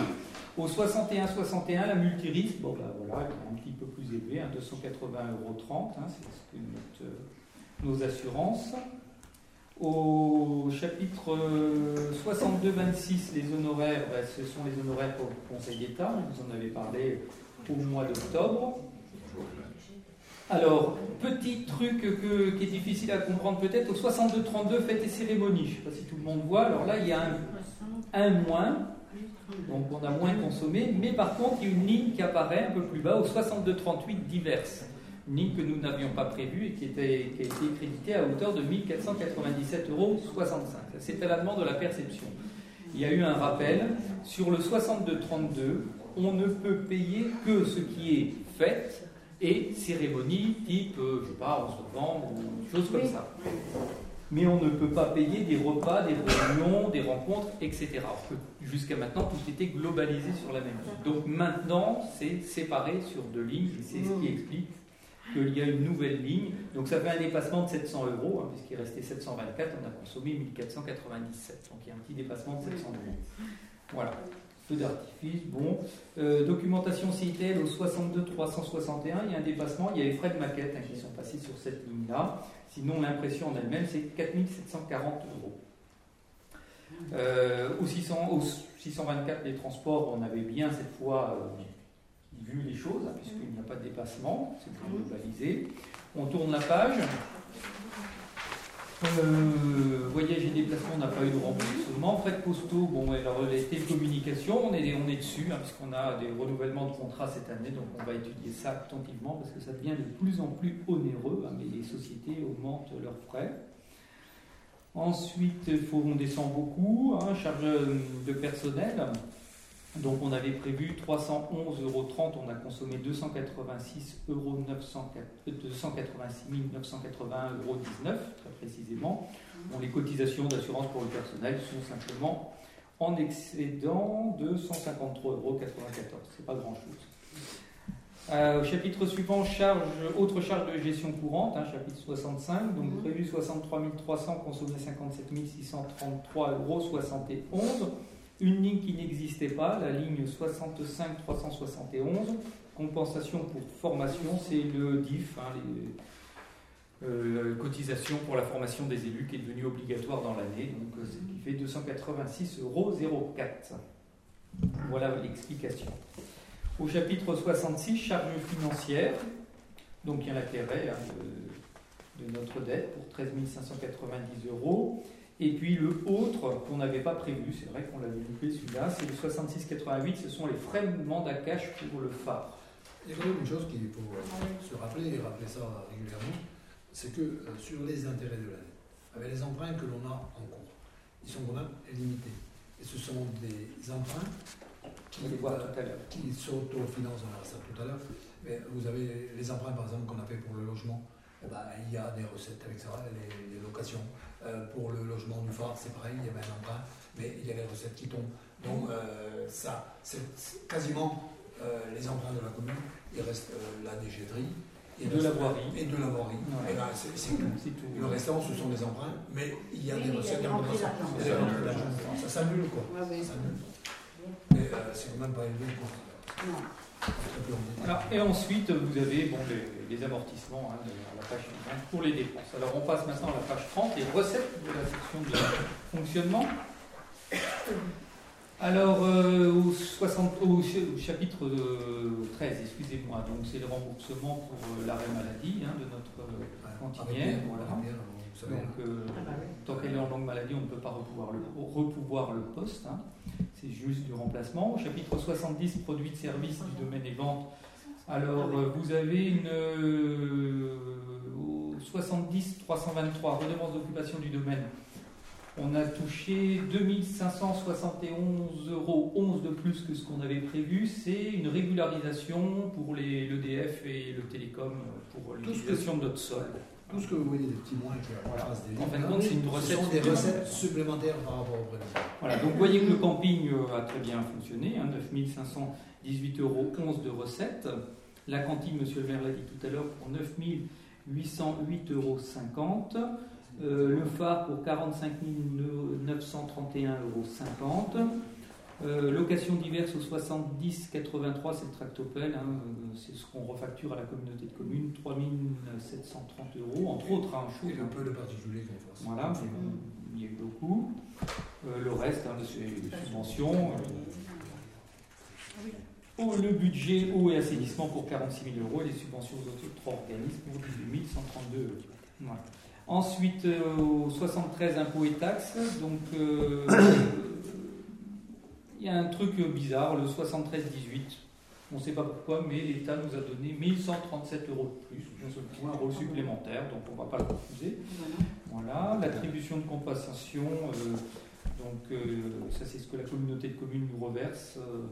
Au 61-61, la multirisque, bon, ben voilà, elle est un petit peu plus élevée, hein, 280,30 euros, hein, c'est ce que notent euh, nos assurances. Au chapitre euh, 62-26, les honoraires, ben, ce sont les honoraires pour le Conseil d'État, vous en avez parlé au mois d'octobre. Alors, petit truc que- qui est difficile à comprendre peut-être, au 62-32, fêtes et cérémonies. Je ne sais pas si tout le monde voit. Alors là, il y a un, un moins, donc on a moins consommé, mais par contre, il y a une ligne qui apparaît un peu plus bas, au 62-38, diverses. Une ligne que nous n'avions pas prévue et qui, était, qui a été créditée à hauteur de 1497,65 euros. C'est à la demande de la perception. Il y a eu un rappel sur le 62-32. on ne peut payer que ce qui est fête et cérémonie type, euh, je sais pas, 11 novembre ou des choses comme ça. Mais on ne peut pas payer des repas, des réunions, des rencontres, etc. Jusqu'à maintenant, tout était globalisé sur la même ligne. Donc maintenant, c'est séparé sur deux lignes, et c'est ce qui explique qu'il y a une nouvelle ligne. Donc ça fait un dépassement de 700 euros, hein, puisqu'il restait 724, on a consommé 1497. Donc il y a un petit dépassement de 700 euros. Voilà. Feu d'artifice, bon. Euh, documentation CITL au 62 361, il y a un dépassement, il y a les frais de maquette hein, qui sont passés sur cette ligne-là. Sinon, l'impression en elle-même, c'est 4740 euros. Euh, au, 600, au 624, les transports, on avait bien cette fois euh, vu les choses, puisqu'il n'y a pas de dépassement, c'est plus globalisé. On tourne la page. Euh, voyage et déplacement, on n'a pas eu de remboursement. Frais de postaux, bon, alors les télécommunications, on est, on est dessus, hein, puisqu'on a des renouvellements de contrats cette année, donc on va étudier ça attentivement, parce que ça devient de plus en plus onéreux, hein, mais les sociétés augmentent leurs frais. Ensuite, faut, on descend beaucoup, hein, charge de personnel. Donc on avait prévu 311,30 euros, on a consommé 286 euros 286 981 euros 19, très précisément. les cotisations d'assurance pour le personnel sont simplement en excédent de 153,94 euros. C'est pas grand chose. Euh, au chapitre suivant, charge, autre charge de gestion courante, hein, chapitre 65, donc mhm. prévu 63 300, consommé 57 633,71 euros une ligne qui n'existait pas, la ligne 65 371, compensation pour formation, c'est le DIF, hein, les, euh, cotisation pour la formation des élus qui est devenue obligatoire dans l'année, donc euh, ce qui fait 286,04 euros. Voilà l'explication. Au chapitre 66, charges financières, donc il y a l'intérêt hein, de, notre dette pour 13 590 euros. Et puis le autre qu'on n'avait pas prévu, c'est vrai qu'on l'avait loupé celui-là, c'est le 6688, ce sont les frais de mandat cash pour le phare. Il y a quand même une chose qu'il faut se rappeler et rappeler ça régulièrement, c'est que euh, sur les intérêts de l'année, avec les emprunts que l'on a en cours, ils sont quand même limités. Et ce sont des emprunts qui, euh, qui s'autofinancent, on verra ça tout à l'heure. Mais vous avez les emprunts par exemple qu'on a fait pour le logement, eh ben, il y a des recettes avec ça, les locations. Euh, pour le logement du phare, c'est pareil, il y avait un emprunt, mais il y a les recettes qui tombent. Donc euh, ça, c'est quasiment euh, les emprunts de la commune. Il reste la déchetterie. Et de la voirie. Et de la voirie. Et là, c'est tout. Le restant, ce sont des emprunts, mais il y a des recettes. Ça s'annule, quoi. Ça s'annule. Mais c'est quand même pas élevé. Quoi. et ensuite, vous avez bon, les, amortissements hein, de la page suivante pour les dépenses. Alors, on passe maintenant à la page 30, les recettes de la section de fonctionnement. Alors, euh, au, 60, au, chapitre 13, euh, excusez-moi, donc c'est le remboursement pour euh, l'arrêt maladie hein, de notre cantinière. Voilà. Donc, ah bah tant qu'elle est en longue maladie, on ne peut pas repouvoir le, repouvoir le poste. Hein. C'est juste du remplacement. Au chapitre 70, produits de services du domaine et ventes. Alors, ah vous avez une 70 323 redevance d'occupation du domaine. On a touché 2571 euros 11 de plus que ce qu'on avait prévu. C'est une régularisation pour l'EDF et le télécom pour l'utilisation de notre sol. Tout ce que vous voyez des petits moins qui voilà. des En fin de compte, c'est une recette. Ce sont des recettes supplémentaires par rapport au prévu. Voilà, donc vous voyez que le camping euh, a très bien fonctionné, hein, 9518 euros 11 de recettes. La cantine, monsieur le maire l'a dit tout à l'heure, pour 9808,50 euros. Euh, le phare pour 45 931,50 euros. Euh, location diverse au 70 83, c'est le tractopelle, hein, euh, c'est ce qu'on refacture à la communauté de communes, 3730 euros, entre autres. Hein, chaud, Et un peu de particulier qu'on fasse. Voilà, il y a eu beaucoup. Euh, le reste, hein, c'est des subventions. Oh, le budget eau et assainissement pour 46 000 euros et les subventions aux autres trois organismes pour 18 132 euros. Voilà. Ensuite, au 73 impôts et taxes, donc y a un truc bizarre, le 73-18. On ne sait pas pourquoi, mais l'État nous a donné 1137 euros de plus, un rôle supplémentaire, donc on ne va pas le refuser. Voilà, l'attribution de compensation, euh, donc euh, ça c'est ce que la communauté de communes nous reverse. Euh,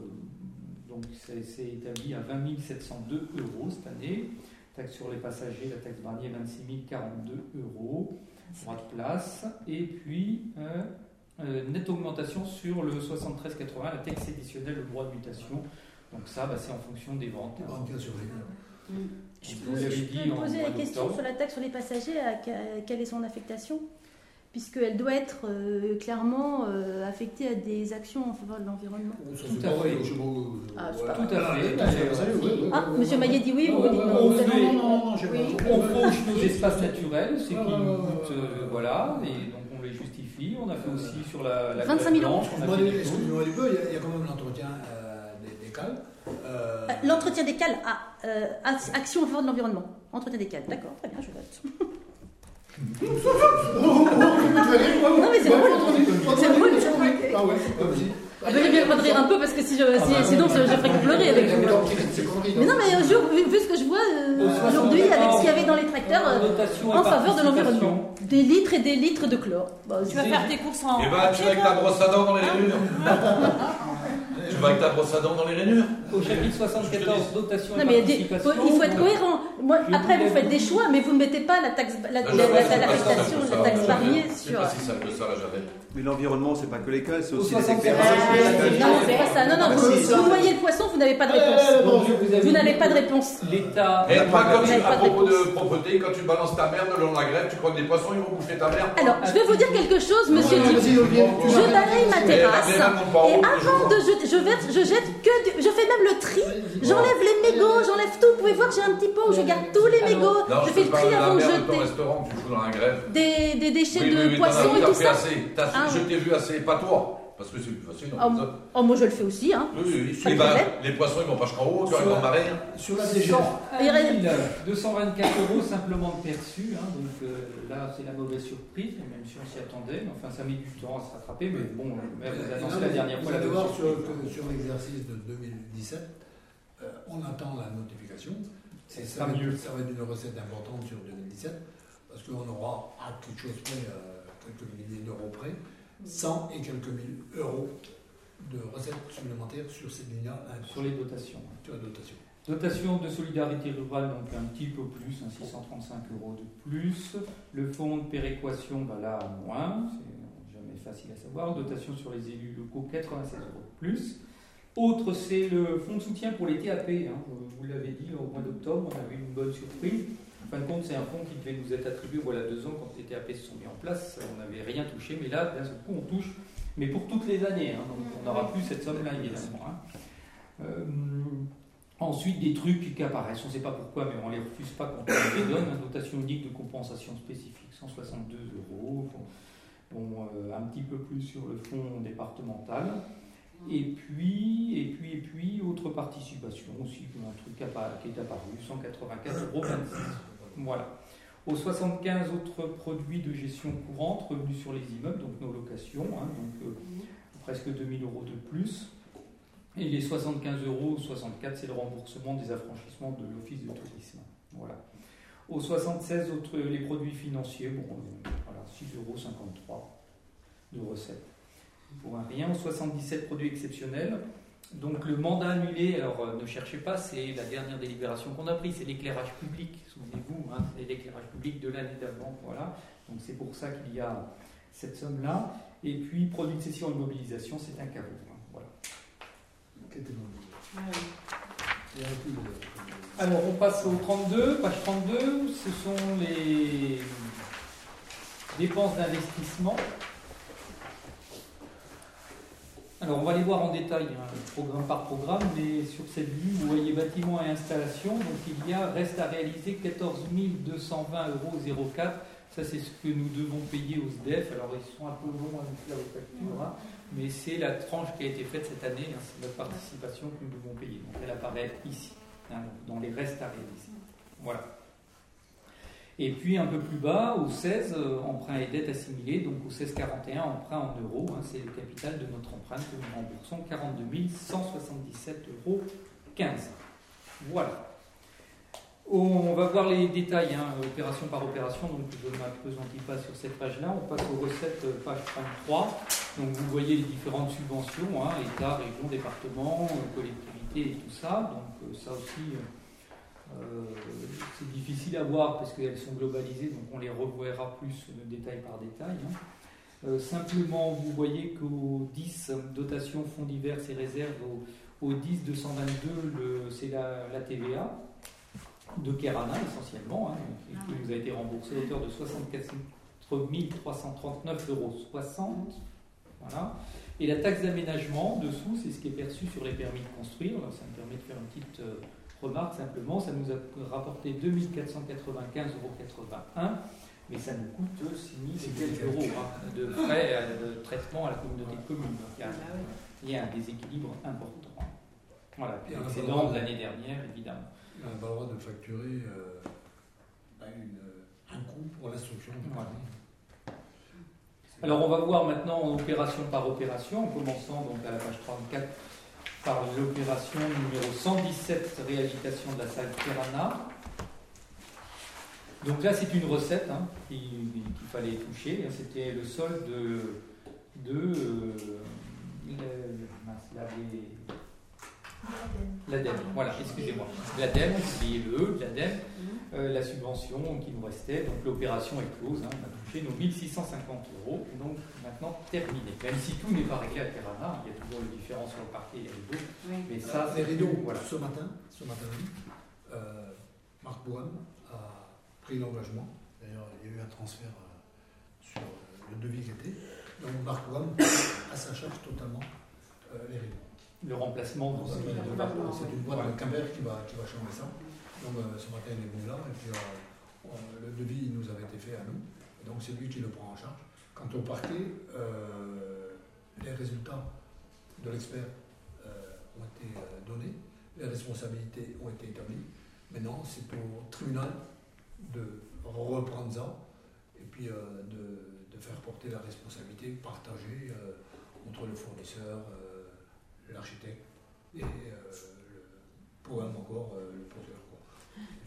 donc c'est c'est établi à 20 702 euros cette année. Taxe sur les passagers, la taxe Barnier 26 042 euros, droit de place. Et puis, euh, nette augmentation sur le 73,80, la taxe additionnelle, le droit de mutation. Donc ça, bah, c'est en fonction des ventes. Je peux, je peux en poser la question sur la taxe sur les passagers, à quelle est son affectation? Puisqu'elle doit être euh, clairement euh, affectée à des actions en faveur de l'environnement. Tout à fait. Ah, Tout à fait. Monsieur. Maillet dit oui, vous dites non. On fauche nos espaces naturels, ce qui nous coûte, voilà, et donc on les justifie. On a fait aussi sur la, la 25 000 euros. fait du- peu, il y a- il y a quand même l'entretien euh, des, des cales. Euh, Euh, L'entretien des cales, ah, euh, ac- action en faveur de l'environnement. Entretien des cales, d'accord, très bien, je vote. Oh, oh, oh, Non, mais c'est drôle. C'est drôle. Ah ouais, vas-y. Ah, ben, J'ai bien rire un peu parce que si je, si- bah, sinon je, je ferais que pleurer avec vous. C'est Mais non, mais un jour, vu, vu ce que je vois euh, Au aujourd'hui avec 74, ce qu'il y avait dans les tracteurs euh, en faveur de l'environnement, des litres et des litres de chlore. Bah, Tu vas faire tes courses en. Et bah, tu vas avec ta brosse à dents dans les rainures. tu vas avec ta brosse à dents dans les rainures. Au chapitre 74, dotation et Non, mais des- participation. faut- il faut être cohérent. Moi, après, vous faites des choix, mais vous ne mettez pas la taxe, la, la- la- c'est la- la taxe Barnier C'est sur. pas si simple que ça, là, j'avais. Mais l'environnement, c'est pas que les cas, c'est Au aussi les 75. éclairages. Ah, non, c'est pas ça. Non, non, Ah, vous, vous voyez le poisson, vous n'avez pas de Eh, réponse. bon, vous n'avez pas de réponse. L'État. Et toi, quand tu, à pas de propos de propreté, quand tu balances ta merde le long de la grève, tu crois que les poissons ils vont bouffer ta merde Alors, je vais vous dire quelque chose, monsieur Dupuis. Je balaye ma Eh, terrasse et avant de jeter, je, verse- je jette que du, je fais même le tri. J'enlève les mégots, j'enlève tout. Vous pouvez voir, j'ai un petit pot où je garde tous les mégots. Je fais le tri avant de jeter restaurant que tu fous dans la grève. des, des déchets de poissons et tout ça. Ah, je t'ai vu assez, pas toi. Parce que c'est plus facile. Oh, oh, moi je le fais aussi. Hein. Oui, oui, Eh ben, les poissons ils vont pas jusqu'en haut, tu la- ton marais. Sur la DG. 101 224 euros simplement de perçu, hein, donc euh, là c'est la mauvaise surprise, même si on s'y attendait, mais enfin ça met du temps à se rattraper, mais bon, le maire nous a annoncé la dernière Vous fois allez voir sur, surprise. sur l'exercice de 2017, euh, on attend la notification. C'est ça, ça va mieux. être, ça va être une recette importante sur 2017, parce qu'on aura à quelque chose près, euh, quelques milliers d'euros près, 100 et quelques mille euros de recettes supplémentaires sur ces lignes-là, sur les dotations. sur la dotation. Dotation de solidarité rurale, donc un petit peu plus, hein, 635 euros de plus. Le fonds de péréquation, bah là, moins, c'est jamais facile à savoir. Dotation sur les élus locaux, 96 euros de plus. Autre, c'est le fonds de soutien pour les TAP. hein. Vous l'avez dit, au mois d'octobre, on a eu une bonne surprise. En fin de compte, c'est un fonds qui devait nous être attribué voilà deux ans quand les TAP se sont mis en place. On n'avait rien touché, mais là, d'un seul coup, on touche, mais pour toutes les années. hein. donc on n'aura plus cette somme-là, évidemment. hein. Euh, ensuite, des trucs qui apparaissent, on ne sait pas pourquoi, mais on ne les refuse pas quand on les donne. Une dotation unique de compensation spécifique, 162 euros. Bon, euh, un petit peu plus sur le fonds départemental. Et puis, et puis, et puis, autre participation aussi, un truc qui est apparu, 184,26 euros. Voilà. Aux 75 autres produits de gestion courante, revenus sur les immeubles, donc nos locations, hein, donc euh, presque 2000 euros de plus. Et les 75 euros, 64, c'est le remboursement des affranchissements de l'Office de tourisme. Voilà. Aux 76 autres, les produits financiers, bon, euh, voilà, 6,53 euros de recettes. Pour un rien. Aux 77 produits exceptionnels. Donc le mandat annulé, alors euh, ne cherchez pas, c'est la dernière délibération qu'on a prise, c'est l'éclairage public, souvenez-vous, hein, c'est l'éclairage public de l'année d'avant, voilà. Donc c'est pour ça qu'il y a cette somme-là. Et puis produits de cession et mobilisation, c'est un caveau. hein, voilà. Il y a plus de- Alors on passe au 32, page 32, ce sont les dépenses d'investissement. Alors on va les voir en détail, hein, programme par programme, mais sur cette vue, vous voyez bâtiments et installations, donc il y a reste à réaliser 14 220,04 euros. Ça c'est ce que nous devons payer aux SDF. Alors ils sont un peu longs à nous faire factures, hein, mais c'est la tranche qui a été faite cette année, c'est notre participation que nous devons payer. Donc elle apparaît ici, hein, dans les restes à réaliser. Voilà. Et puis un peu plus bas, au 16, euh, emprunt et dette assimilée, donc au 1641, emprunt en euros, hein, c'est le capital de notre empreinte que nous remboursons, 42 177,15 euros. Voilà. On va voir les détails, hein, opération par opération, donc je ne m'appesantis pas sur cette page-là. On passe aux recettes, euh, page 33. Donc vous voyez les différentes subventions, hein, État, région, département, euh, collectivité et tout ça. Donc ça aussi, c'est difficile à voir parce qu'elles sont globalisées, donc on les reverra plus détail par détail. Hein. simplement, vous voyez qu'au 10, dotation, fonds divers et réserves, au, 10 222, c'est la, la TVA de Kerana essentiellement, hein, qui, ah nous a été remboursé à hauteur de 64 339,60 euros. Voilà. Et la taxe d'aménagement, dessous, c'est ce qui est perçu sur les permis de construire. ça me permet de faire une petite euh, remarque simplement. Ça nous a rapporté 2495,81 euros, mais ça nous coûte 6 000 euros hein, de frais euh, de traitement à la communauté de communes. il, y a, ah il y a un déséquilibre important. Voilà, puis l'excédent de l'année dernière, évidemment. On n'a pas le droit de facturer euh, une, un coût pour l'instruction. Alors on va voir maintenant opération par opération, en commençant donc à la page 34 par l'opération numéro 117, réhabilitation de la salle Pirana. Donc là c'est une recette hein, qu'il fallait toucher, c'était le solde de, de euh, L'ADEME, voilà, excusez-moi. L'ADEME, oubliez le E, l'ADEME. Euh, la subvention qui nous restait, donc l'opération est close, hein, on a touché nos 1650 euros, donc maintenant terminé. Même si tout n'est pas réglé à Terrana, il y a toujours les différences sur le parquet et les rideaux, mais ça, les rideaux, voilà. ce matin, ce matin euh, Marc Boham a pris l'engagement, d'ailleurs il y a eu un transfert euh, sur le devis qui était, donc Marc Boham a sa charge totalement les rideaux le remplacement C'est une boîte de Camber qui va, qui va changer ça. Donc euh, ce matin, il est venu là, et puis euh, le devis nous avait été fait à nous, et donc c'est lui qui le prend en charge. Quant au parquet, euh, les résultats de l'expert ont été donnés, les responsabilités ont été établies. Maintenant, c'est au tribunal de reprendre ça et puis de, faire porter la responsabilité partagée entre le fournisseur, l'architecte et euh, le poème encore, euh, le poteur.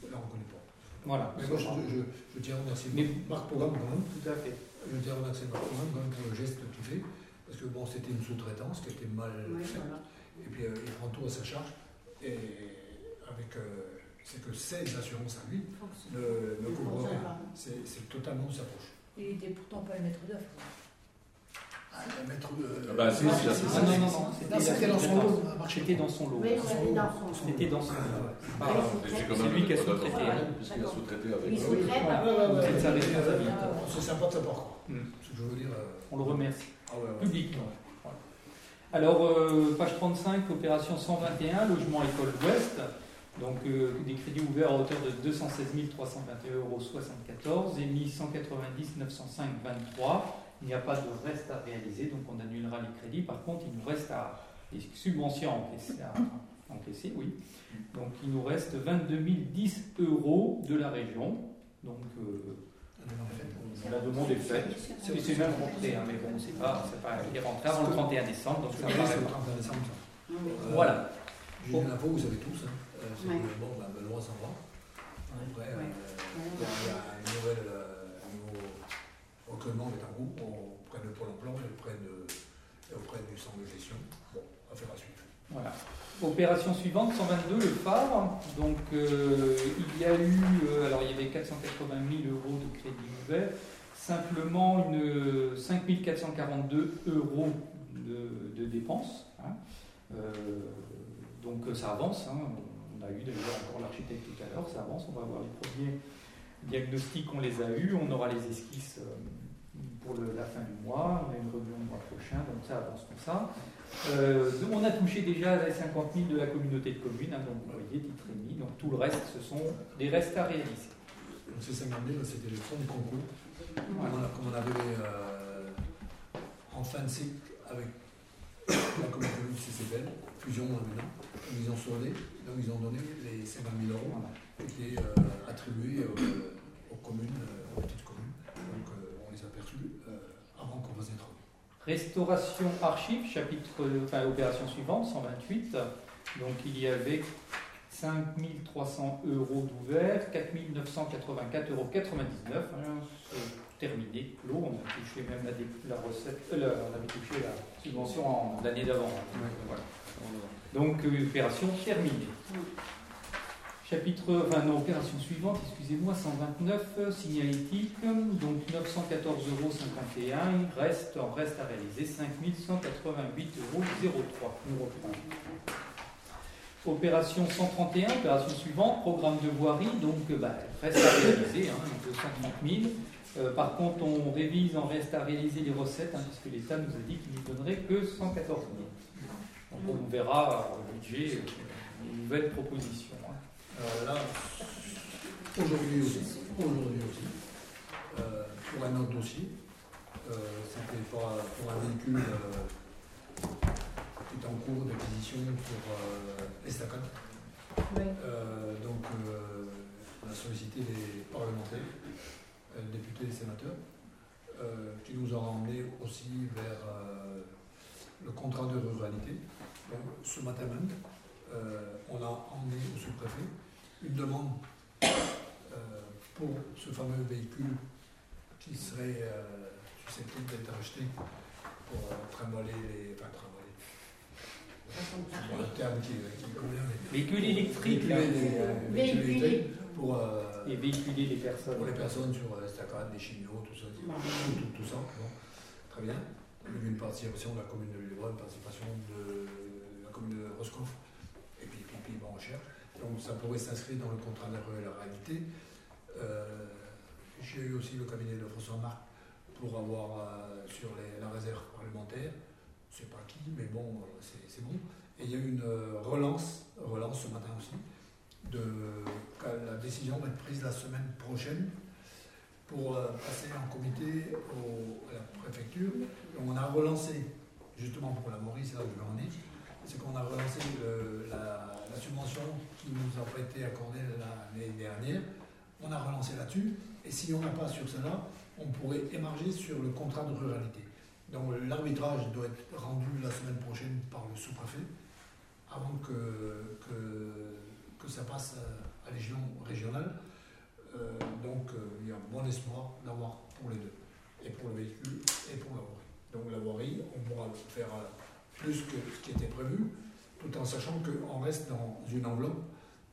Là, on ne connaît pas. Voilà. Mais moi, je, je, tiens à remercier Mais, Marc Programme quand même. Tout à fait. Je tiens à remercier Marc Programme quand même pour le geste qu'il fait. Parce que bon, c'était une sous-traitance qui était mal faite. Et puis, euh, il prend tout à sa charge. Et avec. c'est que ses assurances à lui ne, ne couvrent rien. C'est totalement sa poche. Il n'était pourtant pas un maître d'œuvre. Ah bah si, si, si, non, non, non, c'était dans son lot. C'était dans son lot. C'était dans son lot. C'est lui qui a sous-traité. Puisqu'il a sous-traité avec C'est sa responsabilité. C'est sympa de sa part. Je veux dire. On le remercie. Publiquement. Alors, page 35, opération 121, logement école ouest. Donc, des crédits ouverts à hauteur de 216 321,74 euros et mis 190 905 23 il n'y a pas de reste à réaliser, donc on annulera les crédits. Par contre, il nous reste à, des subventions à encaisser, oui. Donc il nous reste 22 010 euros de la région. Donc euh, la demande est faite. C'est même rentré, hein, mais bon, c'est pas, c'est pas, il est rentré avant le 31 décembre, donc ça paraît pas. Décembre, ça. voilà. J'ai une info, vous avez tous. Hein. Euh, c'est ouais. que, bon, ben, Benoît s'en va. Après, ouais. euh, il y a une nouvelle. Est en groupe auprès de Pôle emploi et auprès, de, auprès du centre de gestion. Bon, affaire à suivre. Voilà. Opération suivante, 122, le phare. Donc, euh, il y a eu, euh, alors il y avait 480 000 euros de crédit ouvert, simplement une 5 442 euros de, de dépenses. Hein. Euh, donc, ça avance. Hein. On a eu d'ailleurs encore l'architecte tout à l'heure, ça avance. On va avoir les premiers diagnostics, on les a eus. On aura les esquisses pour la fin du mois, on a une réunion le mois prochain, donc ça avance comme ça. Euh, on a touché déjà les 50 000 de la communauté de communes, hein, donc vous voyez, titre émis, donc tout le reste, ce sont des restes à réaliser. Donc ces 50 000, c'était le fonds de concours, comme on avait euh, en fin de cycle avec la communauté de CCBL, fusion maintenant, ils ont soldé, donc ils ont donné les 50 000 euros qui étaient euh, attribués aux communes, communes. Restauration archives, chapitre, enfin, opération suivante, 128. Donc il y avait 5300 euros d'ouvert, 4984,99 euros. Hein, terminé, clos. On a touché même la, recette, euh, la- on avait touché la subvention en l'année d'avant. Voilà. Donc euh, opération terminée. Chapitre, enfin non, opération suivante, excusez-moi, 129, euh, signalétique, donc 914,51 euros, reste, en reste à réaliser 5188,03 euros. Nous reprenons. Opération 131, opération suivante, programme de voirie, donc euh, bah, reste à réaliser, hein, 230 000. Euh, par contre, on révise en reste à réaliser les recettes, hein, puisque l'État nous a dit qu'il nous donnerait que 114 000. Donc on verra au budget euh, une nouvelle proposition. Alors là, aujourd'hui aussi, aujourd'hui aussi, euh, pour un autre dossier, euh, c'était pour, pour un véhicule euh, qui est en cours d'acquisition pour euh, l'estacade. Euh, donc, euh, on a sollicité les parlementaires, euh, députés et sénateurs, euh, qui nous ont emmenés aussi vers euh, le contrat de ruralité. Donc, ce matin même, euh, on a emmené au sous-préfet une demande euh, pour ce fameux véhicule qui serait euh, susceptible d'être acheté pour euh, trimballer les. Enfin, trimballer. C'est pas le terme qui, qui convient, mais Véhicule électrique, là. euh, électriques pour, euh, et véhiculer les personnes. pour les personnes sur euh, Stacade, des chimios, tout ça, tout, tout, tout ça. Bon, très bien. Il y a eu une participation de la commune de Villebron, une participation de la commune de Roscoff, et puis, puis, puis bon, on cherche. Donc ça pourrait s'inscrire dans le contrat de la réalité. Euh, J'ai eu aussi le cabinet de François Marc pour avoir euh, sur la réserve parlementaire. Je ne sais pas qui, mais bon, c'est bon. Et il y a eu une euh, relance, relance ce matin aussi, de, la décision va être prise la semaine prochaine pour passer en comité à la préfecture. On a relancé, justement pour la Maurice, là où je c'est qu'on a relancé la, la subvention qui nous a été accordée l'année dernière. On a relancé là-dessus. Et si on n'a pas sur cela, on pourrait émarger sur le contrat de ruralité. Donc l'arbitrage doit être rendu la semaine prochaine par le sous-préfet avant que, que, ça passe à l'échelon régional. Euh, donc euh, il y a bon espoir d'avoir pour les deux, et pour le véhicule et pour la voirie. Donc la voirie, on pourra faire plus que ce qui était prévu, tout en sachant qu'on reste dans une enveloppe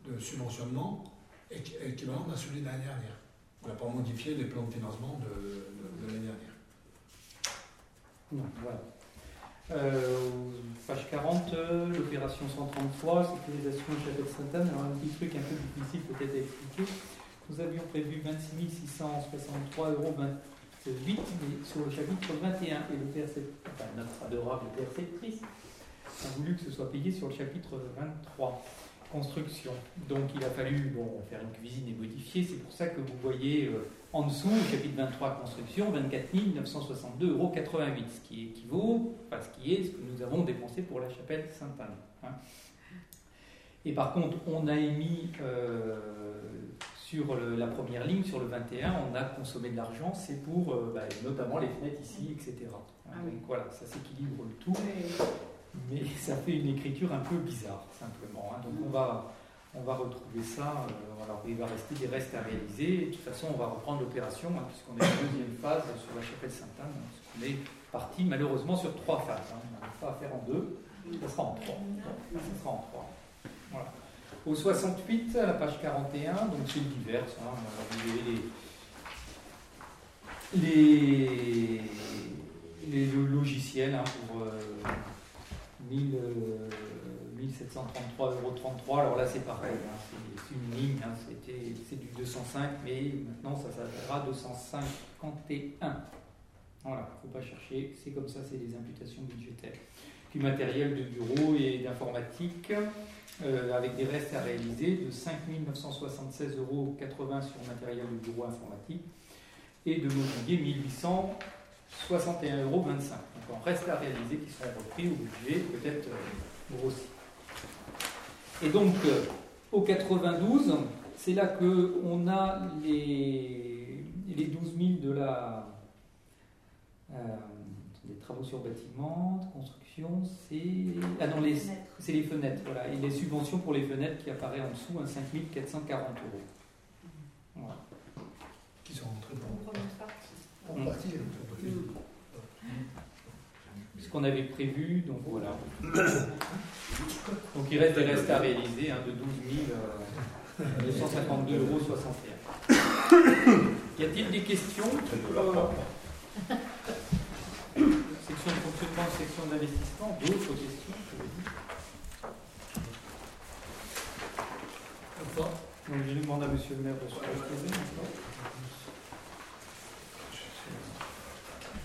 de subventionnement équ- équivalente à celui de l'année dernière. On n'a pas modifié les plans de financement de, de- de l'année dernière. Non, voilà. Euh, page 40, euh, l'opération 133, sécurisation Chapelle Sainte-Anne. Alors, un petit truc un peu difficile peut-être à expliquer. Nous avions prévu 26 663,28 euros sur le chapitre 21 et le PRC, enfin, notre adorable perceptrice a voulu que ce soit payé sur le chapitre 23, construction. Donc il a fallu bon, faire une cuisine et modifier. C'est pour ça que vous voyez euh, en dessous, le chapitre 23, construction, 24 962,88 euros, ce qui équivaut, enfin ce qui est ce que nous avons dépensé pour la chapelle Sainte-Anne. hein. Et par contre, on a émis euh, sur le- la première ligne, sur le 21, on a consommé de l'argent, c'est pour euh, bah, notamment les fenêtres ici, etc. Ah oui. Donc voilà, ça s'équilibre le tout, mais ça fait une écriture un peu bizarre, simplement. hein. Donc on va, on va retrouver ça, euh, alors il va rester des restes à réaliser, de toute façon on va reprendre l'opération, hein, puisqu'on est en deuxième phase sur la chapelle Sainte-Anne, hein, qu'on est parti malheureusement sur trois phases. On n'arrive pas à faire en deux, ça sera en trois. Ça sera en trois. Voilà. Au 68, à la page 41, donc c'est le divers. hein, alors vous avez les, les, logiciels pour 1000, euh, 1733,33 euros. Alors là, c'est pareil, hein, c'est- une ligne, hein, c'était- c'est du 205, mais maintenant ça s'appellera 251. Voilà, il ne faut pas chercher, c'est comme ça, c'est des imputations budgétaires. Puis matériel de bureau et d'informatique, euh, avec des restes à réaliser de 5 976,80 euros sur matériel de bureau informatique et de mobilier 1861,25 euros. En reste à réaliser qui seront repris au budget, peut-être euh, grossi. Et donc euh, au 92, c'est là que on a les, les 12 000 de la euh, des travaux sur bâtiment, construction, c'est ah non les c'est les fenêtres, voilà. Et les subventions pour les fenêtres qui apparaît en dessous, à 5 440 euros. Voilà. Qui sont rentrés pour. En partie. Qu'on avait prévu, donc voilà. Donc il reste des restes à réaliser hein, de 12 252,61 euros. Y a-t-il des questions euh, Section de fonctionnement, section d'investissement, d'autres questions je. Donc je demande à monsieur le maire de se reposer.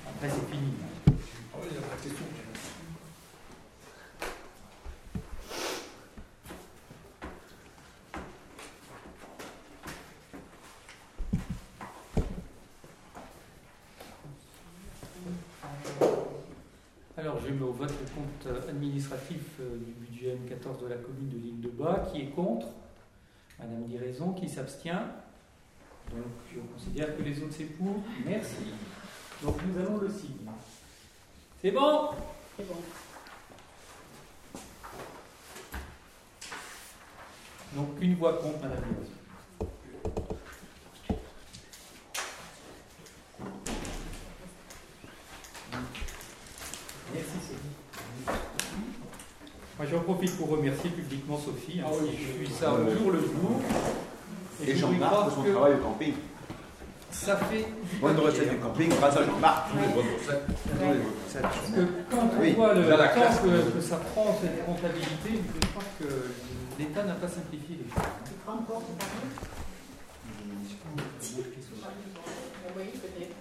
Après c'est fini. Question. Alors, je mets au vote le compte administratif euh, du budget M14 de la commune de l'île de Bas. Qui est contre Madame Diraison, qui s'abstient Donc, je considère que les autres c'est pour. Merci. Donc, nous allons le signer. C'est bon C'est bon. Donc, une voix contre, Madame. Merci Sophie. Moi j'en profite pour remercier publiquement Sophie, hein, Ah oui, qui suit ça au jour le jour. Et je Jean-Marc croire pour son que travail au camping. Ça fait du Bonne recette du camping grâce à Jean-Marc. Parce que quand on Oui, voit le dans la temps classe, que, que ça prend cette comptabilité, je crois que l'État n'a pas simplifié les choses peut-être.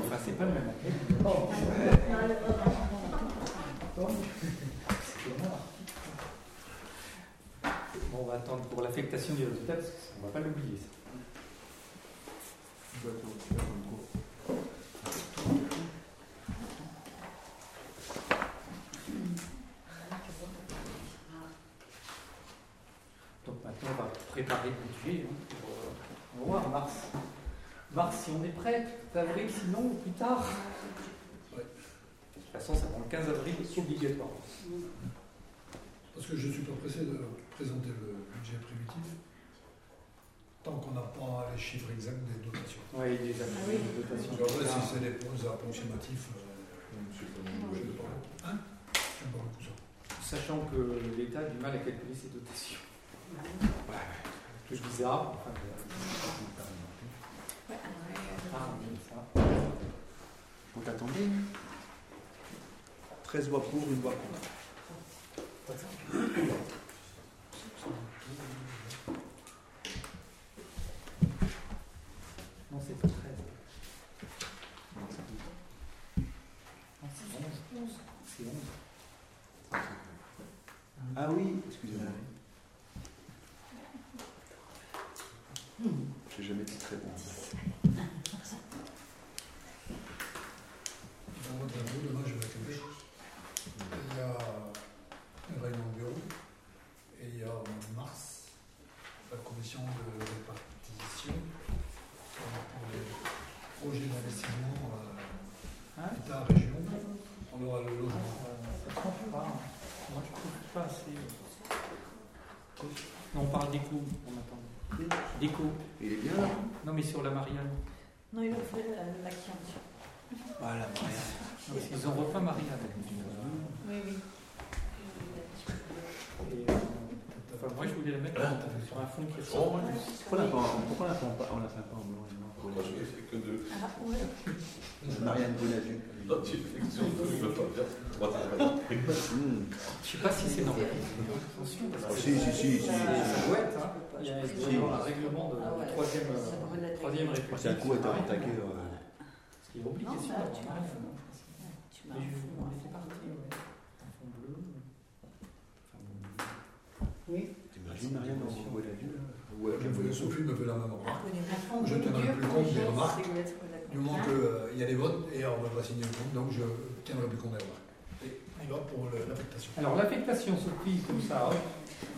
Enfin, c'est pas le même. Bon, on va attendre pour l'affectation du résultat parce qu'on ne va pas l'oublier. Donc maintenant, on va préparer le budget hein, pour, euh, on va voir mars. Mars, si on est prêt, avril, sinon, ou plus tard. Ouais. De toute façon, ça prend le 15 avril obligatoirement. Parce que je ne suis pas pressé de présenter le budget prévitif tant qu'on n'a pas les chiffres exacts des dotations. Oui, les Ah oui. dotations. Après, si c'est des poses euh, je ne sais pas. Hein J'aime pas beaucoup ça. Sachant que l'État a du mal à calculer ses dotations. C'est bizarre. Enfin. Donc attendez. 13 voix pour, une voix contre. Non, c'est pas 13. Non, c'est 11. C'est 11. Ah oui, excusez-moi. J'ai jamais été très bon. Dans votre tableau, demain, je vais quelque chose. Il y a une réunion au bureau et il y a au mois de mars la commission de répartition euh, pour les projets d'investissement euh, Hein État-région. On aura le logement. Euh, ça prend pas. Moi, je trouve pas assez. Non, on attend. Il est bien là Non, mais sur la Marianne. Non, il a fait la, la Chianti. Voilà, Maria. Non, parce qu'ils ont repeint Marianne. Oui, oui. Et, euh, enfin, moi, je voulais la mettre sur un fond qui ressemble. Pourquoi on l'a on l'a pas, on l'a fait pas en blanc que deux. Ah, ouais. Marianne je ne pas sais pas si c'est normal. Attention, parce Ah, que si, si, si, si. Il y a un règlement de Ah euh, la troisième république. C'est un coup à être attaqué. Parce qu'il y a obligation Non, bah, d'avoir tu un m'as- Marianne. Tu m'as Mais je fou, on était parti, ouais. Un fond bleu. Oui. T'imagines Marianne en Bonadu là Ou avec Je un veux bonnet Sophie me fait la même remarque. Fond Je bleu tiendrai plus compte des remarques. c'est. Du moment qu'il y a des votes et on ne va pas signer le compte, donc je tiendrai plus compte des remarques. Et il va pour l'affectation. Alors, l'affectation, Sophie, comme ça. hein.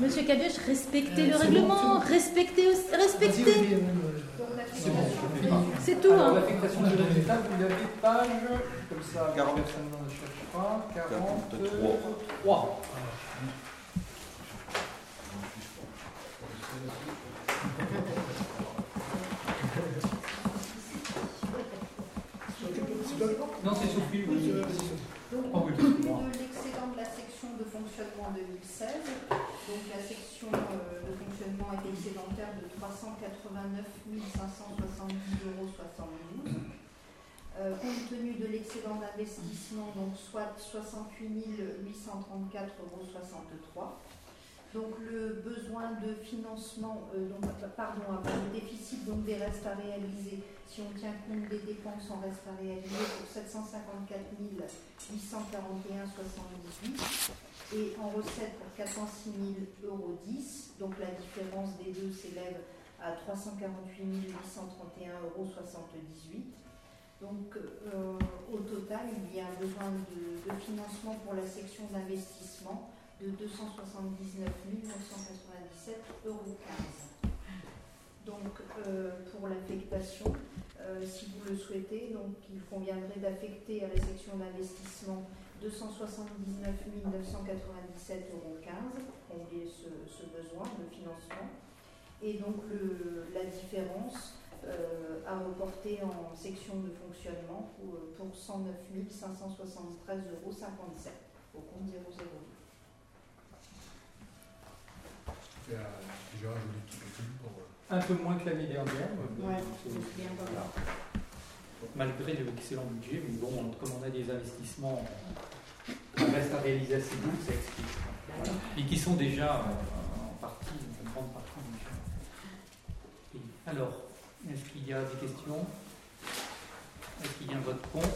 Monsieur Cabioche, respectez Euh, le c'est règlement, bon, respectez, respectez. Euh, la l'affectation je pas. C'est tout, Alors, hein. l'affectation du résultat, vous l'avez page, comme ça, Quarante. personne n'en cherche pas, 43. 43. Non, c'est oui. Donc, Oh, oui, compte tenu excuse-moi. de l'excédent de la section de fonctionnement 2016, donc la section euh, de fonctionnement est excédentaire de 389 570,72 euros. Euh, compte tenu de l'excédent d'investissement, donc soit 68 834,63 euros. Donc le besoin de financement, euh, donc, pardon, le déficit des restes à réaliser, si on tient compte des dépenses en restes à réaliser pour 754 841,78 et en recettes pour 406 000 euros 10. Donc la différence des deux s'élève à 348 831,78 euros. Donc euh, au total, il y a un besoin de financement pour la section d'investissement de 279 997,15 euros. Donc euh, pour l'affectation, euh, si vous le souhaitez, donc il conviendrait d'affecter à la section d'investissement 279 997,15 euros combler ce, ce besoin de financement. Et donc la différence euh, à reporter en section de fonctionnement pour, pour 109 573,57 euros au compte 002. Un petit peu plus pour. euh, Un peu moins que l'année dernière. mais Ouais, c'est- c'est bien, voilà. Malgré l'excellent budget, mais bon, comme on a des investissements qui restent à réaliser assez doux, ça explique. Voilà. Et qui sont déjà euh, en partie, en grande partie déjà. Et alors, est-ce qu'il y a des questions? Est-ce qu'il y a un vote contre?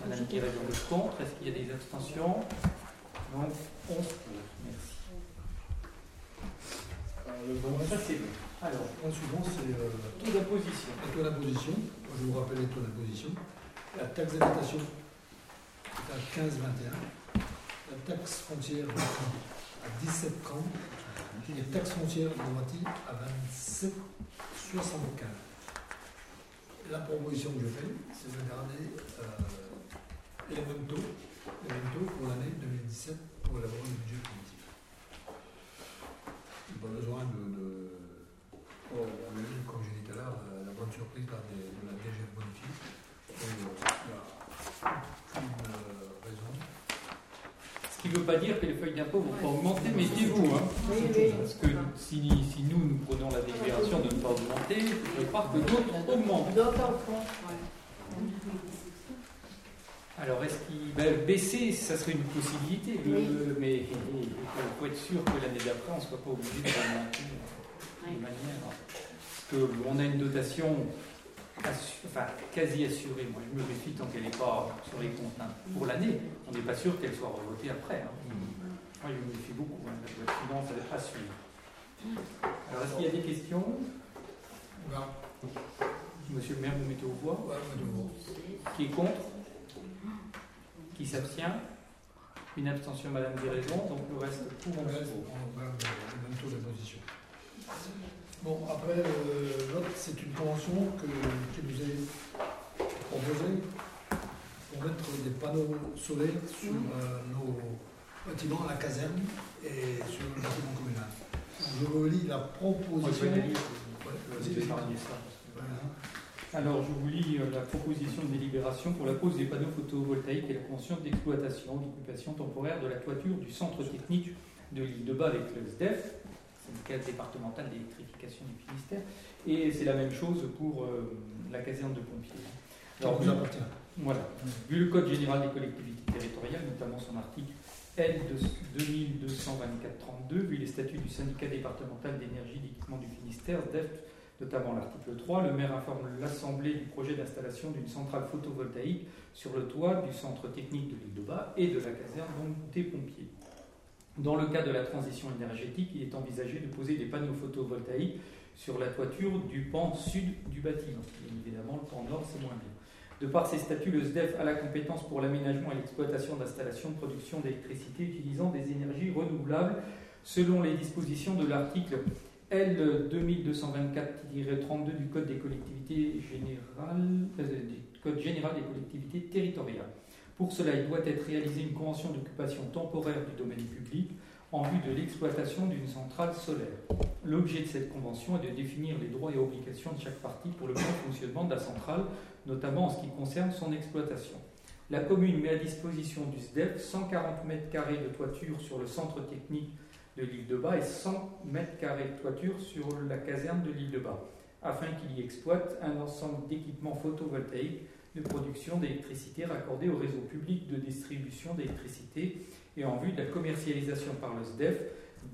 Madame Guérin vote contre. Est-ce qu'il y a des abstentions? Donc, 11 pour. Merci. Alors, le bon, c'est bon. Alors, suivant, c'est euh, taux d'imposition. taux d'imposition. Je vous rappelle les taux d'imposition. La taxe d'habitation est à 15,21. La taxe foncière à 17,30. Et la taxe foncière de Roissy à 27,75. La proposition que je fais, c'est de garder euh, les mêmes taux, les mêmes taux pour l'année 2017 pour élaborer le budget Pas besoin de, de- oh, on a eu, comme j'ai dit tout à l'heure, euh, la bonne surprise de, de la DGF bonifiée. Et, euh, il n'y a aucune euh, raison. Ce qui ne veut pas dire que les feuilles d'impôt vont pas augmenter, méfiez-vous. Hein. Parce que si, si nous, nous prenons la délibération de ne pas augmenter, je crois que d'autres augmentent. D'autres au fond, ouais. Alors, est-ce qu'il ben, baisser, ça serait une possibilité, Oui. euh, mais il faut être sûr que l'année d'après, on ne soit pas obligé de augmenter euh, de manière. Parce qu'on a une dotation enfin, quasi assurée. Moi, je me méfie tant qu'elle n'est pas sur les comptes hein. pour l'année. On n'est pas sûr qu'elle soit revotée après. hein. Moi, je me méfie beaucoup. hein. La loi de finances, elle est assurée. Alors, est-ce qu'il y a des questions? Voilà. Monsieur le maire, vous mettez au voix. Ouais. Qui est contre? Qui s'abstient Une abstention, Madame Guéraison, donc le reste pour On reste- même taux d'imposition. Bon, après, euh, l'autre, c'est une convention que, qui nous est proposée pour mettre des panneaux solaires sur euh, nos bâtiments à la caserne et sur le bâtiment communal. Je vous lis la proposition. Ouais, je vas-y, vais vas-y. épargner ça. Voilà. Alors, je vous lis euh, la proposition de délibération pour la pose des panneaux photovoltaïques et la convention d'exploitation, d'occupation temporaire de la toiture du centre technique de l'île de Bas avec le SDEF, syndicat départemental d'électrification du Finistère, et c'est la même chose pour euh, la caserne de pompiers. Vous appartient. Voilà. Vu le Code général des collectivités territoriales, notamment son article L 2224-32, vu les statuts du syndicat départemental d'énergie d'équipement du Finistère, DEF, notamment l'article 3, le maire informe l'Assemblée du projet d'installation d'une centrale photovoltaïque sur le toit du centre technique de l'île de Bas et de la caserne donc, des pompiers. Dans le cas de la transition énergétique, il est envisagé de poser des panneaux photovoltaïques sur la toiture du pan sud du bâtiment. Bien évidemment, le pan nord, c'est moins bien. De par ses statuts, le SDEF a la compétence pour l'aménagement et l'exploitation d'installations de production d'électricité utilisant des énergies renouvelables selon les dispositions de l'article L 2224-32 du Code des collectivités générales, euh, du Code général des collectivités territoriales. Pour cela, il doit être réalisé une convention d'occupation temporaire du domaine public en vue de l'exploitation d'une centrale solaire. L'objet de cette convention est de définir les droits et obligations de chaque partie pour le bon fonctionnement de la centrale, notamment en ce qui concerne son exploitation. La commune met à disposition du SDEF 140 mètres carrés de toiture sur le centre technique de l'île de Bas et 100 mètres carrés de toiture sur la caserne de l'île de Bas, afin qu'il y exploite un ensemble d'équipements photovoltaïques de production d'électricité raccordés au réseau public de distribution d'électricité et en vue de la commercialisation par le SDEF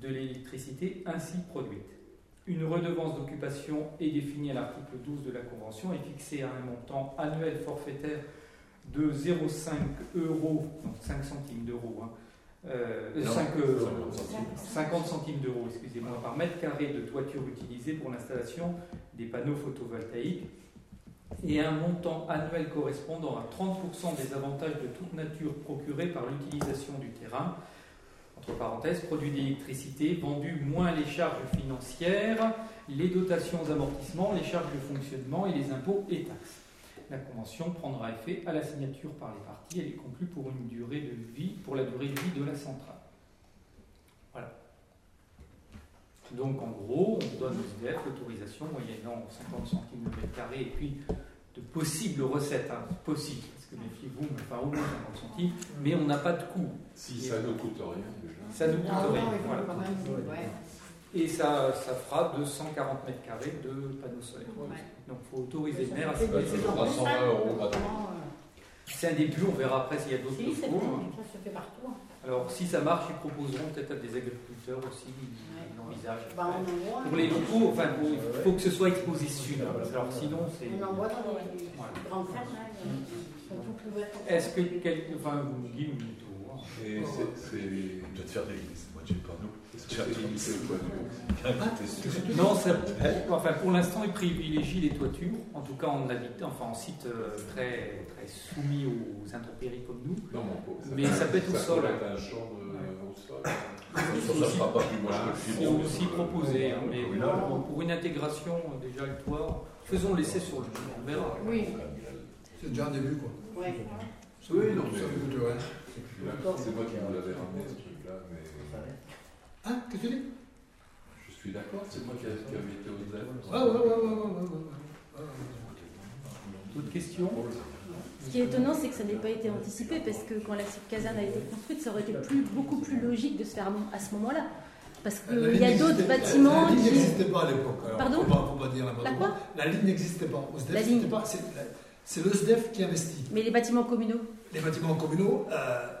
de l'électricité ainsi produite. Une redevance d'occupation est définie à l'article 12 de la Convention et fixée à un montant annuel forfaitaire de 0,5 euros, donc 5 centimes d'euros, hein, euh, Non, 5, euh, 50 centimes. 50 d'euros, excusez-moi, par mètre carré de toiture utilisée pour l'installation des panneaux photovoltaïques et un montant annuel correspondant à 30% des avantages de toute nature procurés par l'utilisation du terrain, entre parenthèses, produits d'électricité vendus moins les charges financières, les dotations aux amortissements, les charges de fonctionnement et les impôts et taxes. La convention prendra effet à la signature par les parties. Elle est conclue pour une durée de vie, pour la durée de vie de la centrale. Voilà. Donc en gros, on donne au SDF l'autorisation moyennant 50 centimes de mètre carré et puis de possibles recettes, hein, possibles, parce que méfiez-vous, mais enfin au moins 50 centimes, mais on n'a pas de coût. Si ça ne coûte rien déjà. Ça nous coûte Non, rien. voilà. ouais. Et ça, ça fera 240 mètres carrés de panneaux solaires. Ouais. Donc il faut autoriser le maire à se fait Ouais, des ça placer. fera 120 euros. C'est un début, on verra après s'il y a d'autres Si, c'est choses. bon, ça se fait partout. hein. Alors si ça marche, ils proposeront peut-être à des agriculteurs aussi, ils Ouais. l'envisagent. bah, on envoie. Pour les locaux, enfin, il faut que ce soit exposé sud. Alors sinon, c'est. On envoie dans les grandes hein, ouvertes. Est-ce que quelqu'un. Enfin, vous me dites, c'est- vas te faire des moi je sais pas Non, ça- enfin, pour l'instant, ils privilégient les toitures, en tout cas en habite, enfin en site euh, très, très soumis aux intempéries comme nous. Non, mon pauvre, Mais ça peut être au sol. un champ de, au sol. Ça, ça sera pas plus moche que le C'est aussi proposé, hein, mais Oui, bon, pour une intégration, euh, déjà le toit, faisons l'essai sur le toit, on verra. Oui, C'est déjà un début, quoi. ouais. Ça Oui, non, mais- coûte rien. C'est moi qui vous l'avais ramené ce truc-là, mais Hein Qu'est-ce que tu dis je suis d'accord, c'est moi qui avais été au ZEF. Ouais, ouais, ouais, ouais, ouais, ouais, ouais, ouais. D'autres questions Ce qui est étonnant, c'est que ça n'ait pas été anticipé parce que quand la caserne a été construite, ça aurait été plus, beaucoup plus logique de se faire à ce moment-là. Parce qu'il y a d'autres bâtiments La ligne qui. n'existait pas à l'époque. Pardon faut pas, faut pas dire La n'importe quoi La ligne n'existait pas. La ligne. c'est c'est le SDEF qui investit. Mais les bâtiments communaux Les bâtiments communaux, euh,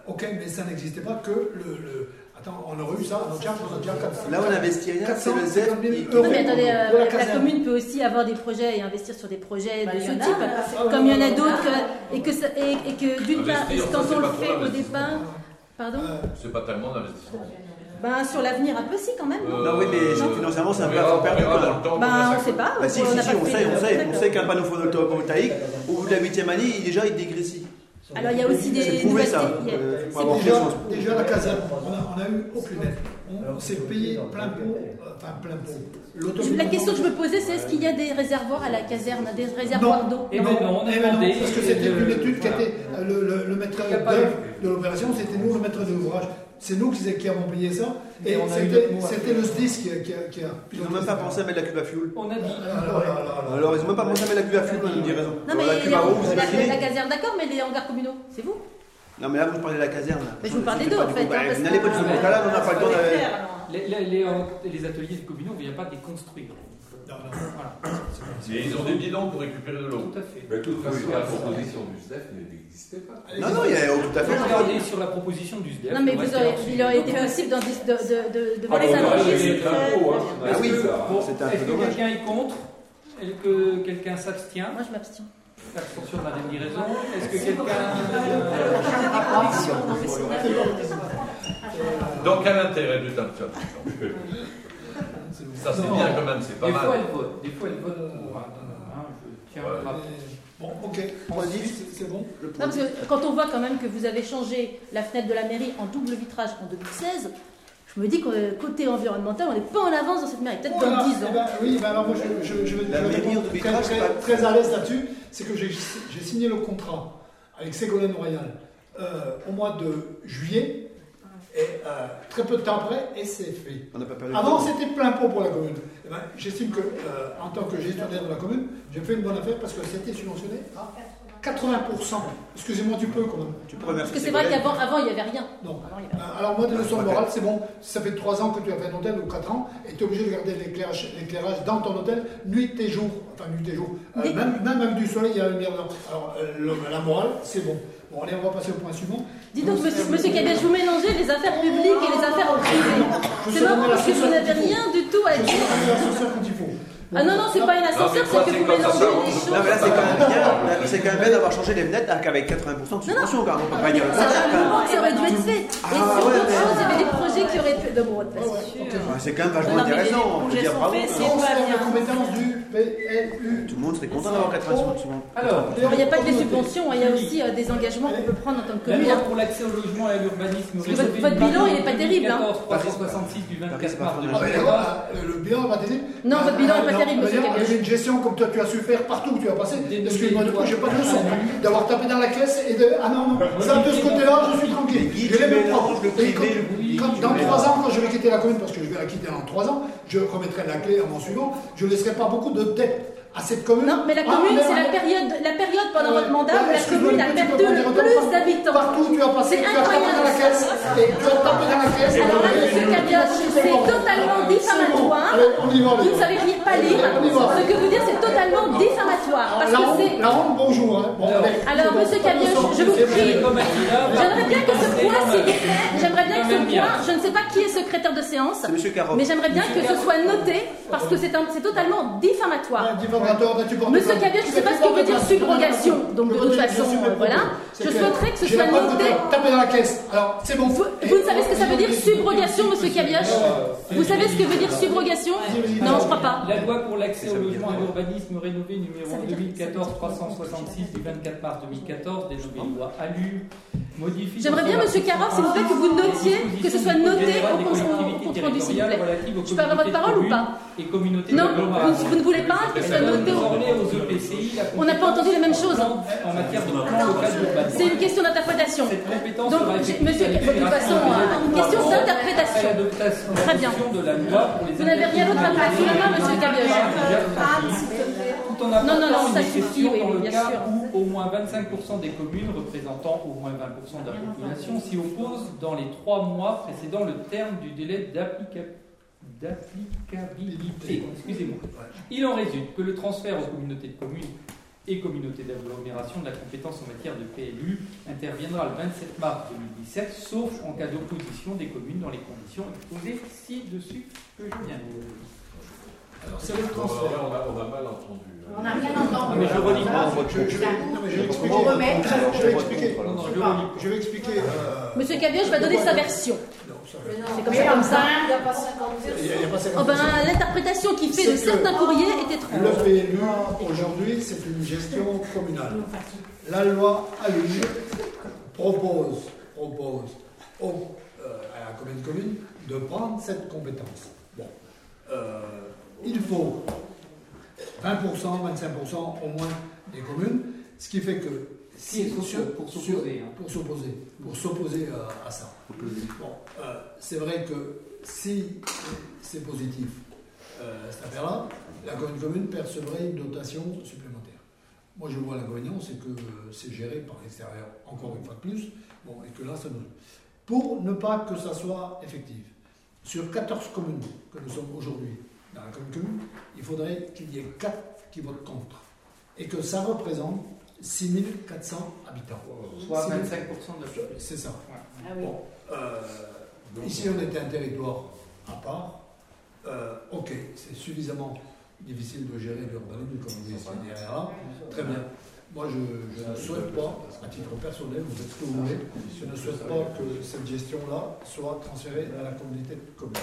ok, mais ça n'existait pas que le, le- Attends, on aurait eu ça on a déjà 400. Là, on investit rien, c'est le ZEF 450 000 qui- euros. Non, mais attendez, euh, la commune peut aussi avoir des projets et investir sur des projets Bah, de ce a, type. Comme il y en a d'autres, et que, ça- et, et que d'une part, quand on le fait au départ, pardon, Euh, C'est pas tellement d'investissement. ben, sur l'avenir un peu si quand même. non Euh, Non, oui, mais financièrement, c'est un on peu à perdu, on le temps Ben, on sait pas. Bah, si, on si, pas on sait, on sait, on sait qu'un panneau photovoltaïque, au bout de la huitième année, il- déjà, il dégrécit. Alors il y a aussi des C'est prouvé ça. euh, déjà, déjà, la caserne, on a, on a eu aucune aide. On, on s'est payé plein pot, euh, enfin plein pot. La question que je me posais, c'est est-ce qu'il y a des réservoirs à la caserne, des réservoirs d'eau Eh ben non, on a eh ben non, parce que c'était une étude qui était euh, le, le, le maître d'œuvre de l'opération, c'était nous le maître d'ouvrage. C'est nous qui, qui avons payé ça. Et c'était le SDIS qui, a- qui a. Qui a Ils n'ont même pas pensé à mettre la cuve à fuel. On a dit. Alors, alors, ils n'ont même pas pensé à mettre la cuve à fuel, on dit raison. Non mais la cuve à eau, vous la, imaginez la caserne d'accord, mais les hangars communaux, c'est vous Non, mais là, vous parlez de la caserne. Mais je vous parlais pas en fait, bah, hein, parce N'allez pas que- du tout là, on n'a pas le temps de. Les, ateliers communaux, on ne vient pas de euh, Non, non. Voilà, ils ont des bidons pour récupérer de l'eau. tout à fait. Mais de toute façon, la proposition du SDEF n'existait pas. Non, non, il y a tout à fait. Regardez sur la proposition du SDF. Non mais vous aurez, il aurait été possible de, de, de, de Ah, voler registre. pot, hein. Ah Est-ce oui, que, bon, c'était un est-ce peu que dommage. quelqu'un est contre Est-ce que quelqu'un s'abstient Moi je m'abstiens. L'abstention de Madame Guiraison. Est-ce que quelqu'un. Donc, quel intérêt de t'abstention Ça, c'est bien quand même, c'est pas Des fois, mal. elle vote. Des fois, elle vote pour. hein. Je tiens à Ouais. rappeler. Bon, ok. Ensuite, C'est- C'est bon Non, parce que quand on voit quand même que vous avez changé la fenêtre de la mairie en double vitrage en 2016, je Je me dis qu'au côté environnemental, on n'est pas en avance dans cette mairie. Peut-être Voilà, dans 10 eh ans. ben, oui, ben alors moi je, je, je vais, très, très- très à l'aise là-dessus. C'est que j'ai j'ai signé le contrat avec Ségolène Royal euh, au mois de juillet, et euh, très peu de temps après, et c'est fait. On n'a pas perdu. Avant, c'était plein pot pour la commune. Eh ben, J'estime que, euh, en tant que gestionnaire de la commune, j'ai fait une bonne affaire parce que c'était subventionné à 80%. Excusez-moi du peu quand même. Tu peux remercier Parce que c'est vrai qu'avant, avant, il n'y avait rien. Non. Avant, il y avait rien. Alors moi, des leçons de morale, c'est bon. Ça fait 3 ans que tu as fait un hôtel ou 4 ans, et tu es obligé de garder l'éclairage l'éclairage dans ton hôtel, nuit et jour. Enfin, nuit et jour. Euh, même, même avec du soleil, il y a une lumière dedans. Alors, euh, la morale, c'est bon. Bon, allez, on va passer au point suivant. Dis donc, monsieur, monsieur Cabet, vous mélangez les affaires publiques et les affaires privées. C'est marrant parce que vous n'avez rien du tout à dire. Ah non, non, c'est pas une ascenseur, c'est que vous mélangez les choses. Non, mais là, c'est quand même bien. là, C'est quand même bien d'avoir changé les fenêtres avec 80% de subvention, même. On peut pas dire le Ça, contraire, aurait dû être fait. Et Ah, sur ouais, d'autres mais- choses, il y avait des projets qui auraient pu. De bon, C'est quand même vachement intéressant. On peut dire bravo. c'est- pas bien. de compétences du PLU. Tout le monde serait content d'avoir 80% de subvention. Alors, Il n'y a pas que les subventions, hein, il y a aussi euh, des engagements qu'on peut prendre en tant que commune. hein. pour l'accès au logement et à l'urbanisme votre- bilan, il est pas terrible, hein. 366 du 24 mars Ah, mais 2014. là, euh, le bilan va t'aider. Non, votre bilan est pas non, terrible, monsieur d'ailleurs, Cabet. Avec une gestion comme toi tu as su faire partout où tu as passé. Excuse-moi du coup, j'ai pas de leçon. D'avoir tapé dans la caisse et de. Ah non, non, ça de ce côté-là, je suis tranquille. Je tu l'ai même mélanges pas. le privé, Et quand- le public, quand- tu Dans trois ans, quand je vais quitter la commune, parce que je vais la quitter dans trois ans, je remettrai la clé à mon suivant, je ne laisserai pas beaucoup de dettes à cette commune. Non, mais la Ah, commune, c'est la période, la période pendant Ouais. votre mandat où la commune a perdu le plus d'habitants. Partout où tu as passé, C'est tu as tapé dans la caisse. Et tu as tapé dans la caisse. Alors là, monsieur Cabioche, c'est totalement diffamatoire. Vous ne savez rien pas lire. Ce que vous dites, c'est totalement diffamatoire. Parce La que honte, c'est. la honte, bonjour. hein. Alors, monsieur Cabioche, je vous prie. J'aimerais bien que ce point, s'il vous plaît, j'aimerais bien que ce point, je ne sais pas qui est secrétaire de séance, mais j'aimerais bien que ce soit noté parce que c'est un- c'est totalement diffamatoire. Monsieur. Cabioche, je ne sais pas ce que portes veut dire subrogation, donc de toute façon, euh, voilà. Je souhaiterais que ce soit noté. tapé dans la caisse. Alors, c'est bon. Vous, ne savez ce que ça veut dire subrogation, monsieur Cabioche Vous savez ce que veut dire subrogation Non, je crois pas. La loi pour l'accès au logement et l'urbanisme rénové numéro Ça veut dire- 2014-366 du 24 mars 2014, dénommée loi ALU. J'aimerais bien, monsieur Caroff, s'il vous plaît, que vous notiez, que ce soit noté au compte- rendu, s'il vous plaît. Je peux avoir votre parole ou pas Non, vous, vous ne voulez pas que ce soit noté au... On n'a pas entendu la même chose. C'est une question d'interprétation. Donc, monsieur, à de toute façon, euh, une question d'interprétation. Très bien. Vous n'avez rien d'autre à faire sous la main, monsieur Cabioche tout en Non, non, non, apportant ça une exception oui, dans oui, le cas sûr. où au moins 25% des communes représentant au moins 20% de la population s'y opposent dans les trois mois précédant le terme du délai d'applica- d'applicabilité. Excusez-moi. Il en résulte que le transfert aux communautés de communes et communautés d'agglomération de la compétence en matière de PLU interviendra le 27 mars 2017, sauf en cas d'opposition des communes dans les conditions exposées ci-dessus que je viens de vous Alors, c'est le On transfert. a, on a mal entendu. hein. On n'a rien entendu. mais je relis pas. Je, je vais, je expliquer. Je vais expliquer. Non, je relis. Je vais expliquer. euh, Monsieur donner sa version. C'est comme ça, comme ça. Il n'y a pas 50 Il y a- il y a pas Oh 50%. ben, l'interprétation qu'il fait de certains courriers est étrange. Le PLU, aujourd'hui, c'est une gestion communale. La loi ALU propose, propose au- euh, à la commune commune de prendre cette compétence. Bon. Euh, il faut 20%, 25% au moins des communes, ce qui fait que Si, pour s'opposer, hein. pour s'opposer, pour s'opposer à, à ça. Bon, euh, c'est vrai que si c'est positif, euh, cette affaire-là, la commune commune percevrait une dotation supplémentaire. Moi, je vois l'inconvénient, c'est que euh, c'est géré par l'extérieur, encore une fois de plus, bon, et que là, ça nous... Pour ne pas que ça soit effectif, sur 14 communes que nous sommes aujourd'hui dans la il faudrait qu'il y ait 4 qui votent contre, et que ça représente 6400 habitants. Soit 25% Si- de la population. C'est ça. Ah oui. Bon, euh, ici on était un territoire à part. Euh, ok, c'est suffisamment difficile de gérer l'urbanisme comme vous dites derrière là. Très bien. Moi je, je ne souhaite pas, à titre personnel, vous faites ce que vous voulez, je ne souhaite pas que cette gestion-là soit transférée à la communauté de communes.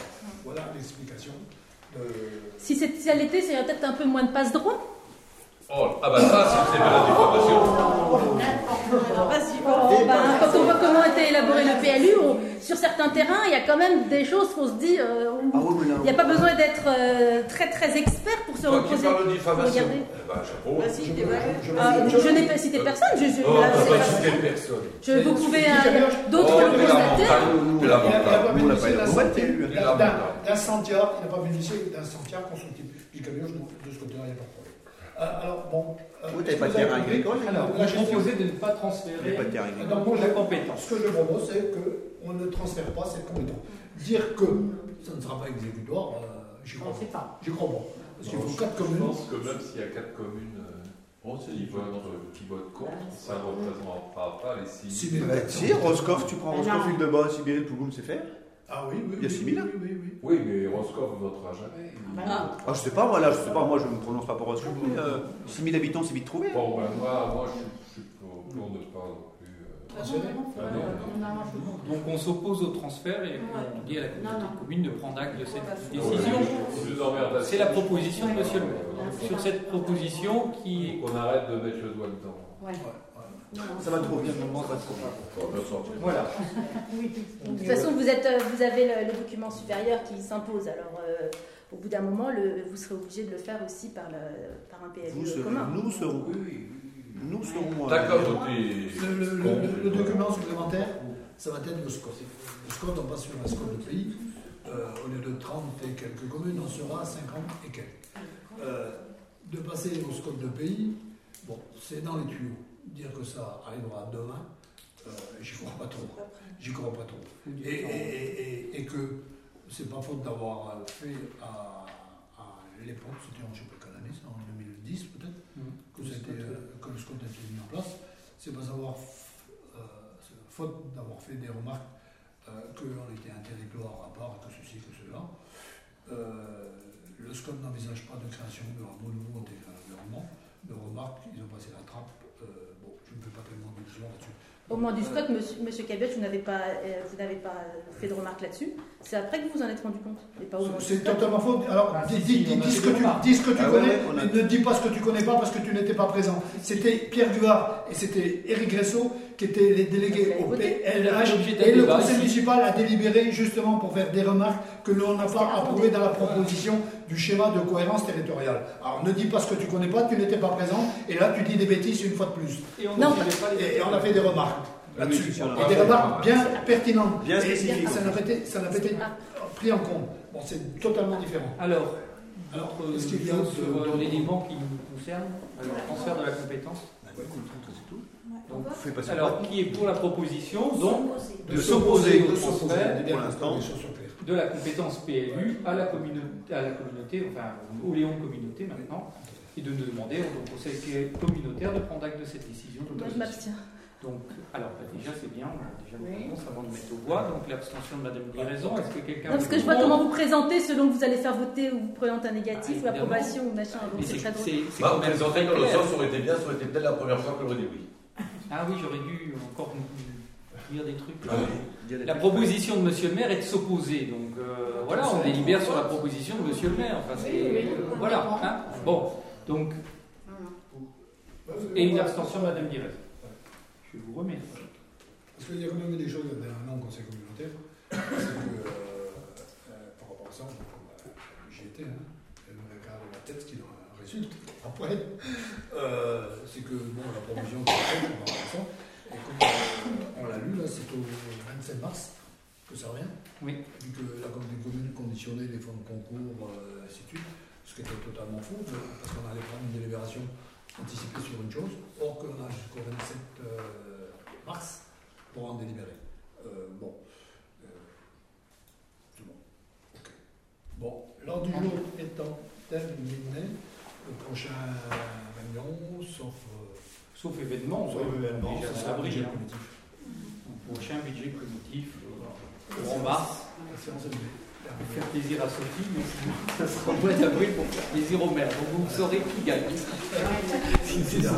Voilà l'explication. De- Si, c'est- si elle était, c'est peut-être un peu moins de passe-droit. Oh, ah bah ça, c'est c'est de la diffamation. Vas-y, Oh, ben, quand on voit comment était élaborer le PLU, on- sur certains terrains, il y a quand même des choses qu'on se dit. euh, Ah oui, mais là, il n'y a pas besoin d'être euh, très très expert pour se Toi reposer. eh ben, Je- Ah, n'ai pas cité personne. Je, je- Oh, c'est pas cité personne. je- vous pouvez. Euh, d'autres Oh, le constater. d'un hein. Il n'a pas bénéficié d'un sentier constructif. Jusqu'à mieux, de ce côté-là, il n'y a pas de problème. Euh, alors, bon. euh, t'avais est-ce pas de vous terrain agricole, Alors, vous proposez de ne pas Il n'y transférer a pas de terrain agricole. Donc, moi, la je- compétence. Ce que je propose, c'est qu'on ne transfère pas cette compétence. Dire que ça ne sera pas exécutoire, euh, On crois pas. J'y crois pas. Parce qu'il faut quatre Je communes. pense que même s'il y a quatre communes euh, Oh, c'est qui, votent contre, ça ne représentera pas les six. Six mille. Bah, si, Roscoff, tu prends Roscoff. Île de Bas, Sibérie, Pougoum, c'est fait. Ah oui, oui. Il y a oui, 6 000. Oui, oui, oui. Oui, mais Roscoff ne votera jamais. bah Ah. Ah, je sais pas, moi, là, je sais pas, moi, je ne me prononce pas pour Roscoff, mais euh, 6 000 habitants, c'est vite trouvé. Bon, ben moi, moi je, suis- pour, pour ne pas non plus. euh. Ah, non. Donc on s'oppose au transfert et on dit à la communauté de communes de prendre acte de cette décision. C'est la proposition de monsieur le maire. Sur cette proposition qui On arrête de mettre le doigt dedans. Ouais. Ça va trop vite, ça va trop bien. Voilà. De toute façon, vous, êtes, euh, vous avez le, le document supérieur qui s'impose. Alors, euh, au bout d'un moment, le- vous serez obligé de le faire aussi par, le- par un PLU Vous serez- commun. nous serons, Oui, oui. nous serons. D'accord, Le, donc le- le- le- le document supplémentaire, ça va être le SCOT. Le SCOT, on passe sur un SCOT de pays. Euh, au lieu de 30 et quelques communes, on sera à 50 et quelques. Euh, de passer au SCOT de pays, bon, c'est dans les tuyaux. Dire que ça arrivera demain, euh, j'y crois pas trop. J'y crois pas trop. Et, et, et- et- et que c'est pas faute d'avoir fait à, à l'époque, c'était en je sais pas quelle année, en 2010 peut-être, Mhm. que, c'était, euh, que le SCOT a été mis en place. C'est pas savoir, euh, faute d'avoir fait des remarques euh, qu'on était un territoire à part, que ceci, que cela. Euh, le SCOT n'envisage pas de création de hameau nouveau intégré à l'environnement. De remarques, ils ont passé la trappe. Euh, bon, je ne fais là-dessus. Au moment du SCOT, monsieur, monsieur Cabioche, vous n'avez pas, euh, vous n'avez pas fait de remarque là-dessus. C'est après que vous vous en êtes rendu compte. Et pas au moment C'est totalement faux. Alors, Ah, dis, ce que tu, dis ce que tu Ah connais, ouais, on a- mais ne dis pas ce que tu connais pas parce que tu n'étais pas présent. C'était Pierre Duvard et c'était Éric Gressot qui étaient les délégués au PLH et le conseil ici. municipal a délibéré justement pour faire des remarques que l'on n'a pas approuvées dans la proposition du schéma de cohérence territoriale. Alors, ne dis pas ce que tu connais pas, tu n'étais pas présent et là tu dis des bêtises une fois de plus. Et on Non. Et, et a fait des remarques là-dessus. Et des remarques bien pertinentes. Bien Et spécifiques. Ça n'a pas été, pris en compte. Bon, c'est totalement différent. Alors, Alors, autre est-ce qu'il y a chose sur euh, l'élément qui nous concerne, alors transfert de la compétence. Ouais, tout. Donc, Fais passer alors, qui est pour la proposition donc de s'opposer au de s'opposer, transfert de la compétence PLU à la communauté, à la communauté enfin au Léon Communauté maintenant, et de nous demander au conseil communautaire de prendre acte de cette décision. Moi, je m'abstiens. Donc, alors bah, déjà c'est bien, on a déjà vos réponses avant de mettre au voix. Donc l'abstention de Madame Guéraison, est-ce que quelqu'un parce que je vois comment vous présentez selon que vous allez faire voter ou vous présentez un négatif, Ah, ou évidemment. approbation ou machin. Donc c'est très drôle. c'est- c'est Bah, dans le sens, ça aurait été bien, ça aurait été peut-être la première fois que j'aurais dit oui. Ah oui, j'aurais dû encore dire des trucs. Ah oui. La proposition de Monsieur le maire est de s'opposer. Donc euh, voilà, on délibère sur la proposition de Monsieur le maire. Enfin, c'est euh, voilà. hein. bon, donc et une abstention de Madame Guérez. Je vous remercie. Parce qu'il y a quand même des choses il y a un an au conseil communautaire. C'est que, euh, euh, par rapport à ça, j'y étais, hein, et me regarde la tête ce qu'il en résulte. Après, euh, c'est que bon, la provision ça, et comme euh, on l'a lu, là, c'est au 27 mars que ça revient. Oui. Vu que la commune conditionnait les fonds de concours, euh, ainsi de suite, ce qui était totalement faux, parce qu'on allait prendre une délibération anticipée sur une chose, or qu'on a jusqu'au 27 euh, mars pour en délibérer. Euh, bon. Euh, c'est bon. Ok. Bon, l'ordre du jour étant terminé, le prochain réunion, sauf. euh, Sauf événement, on sauf va événement, déjà ça l'abri, budget hein. primitif. Un prochain budget primitif euh, en mars. Pour faire plaisir à Sophie, mais sinon, ça sera au mois d'avril pour faire plaisir au maire. Donc vous saurez qui gagne. Si c'est ça.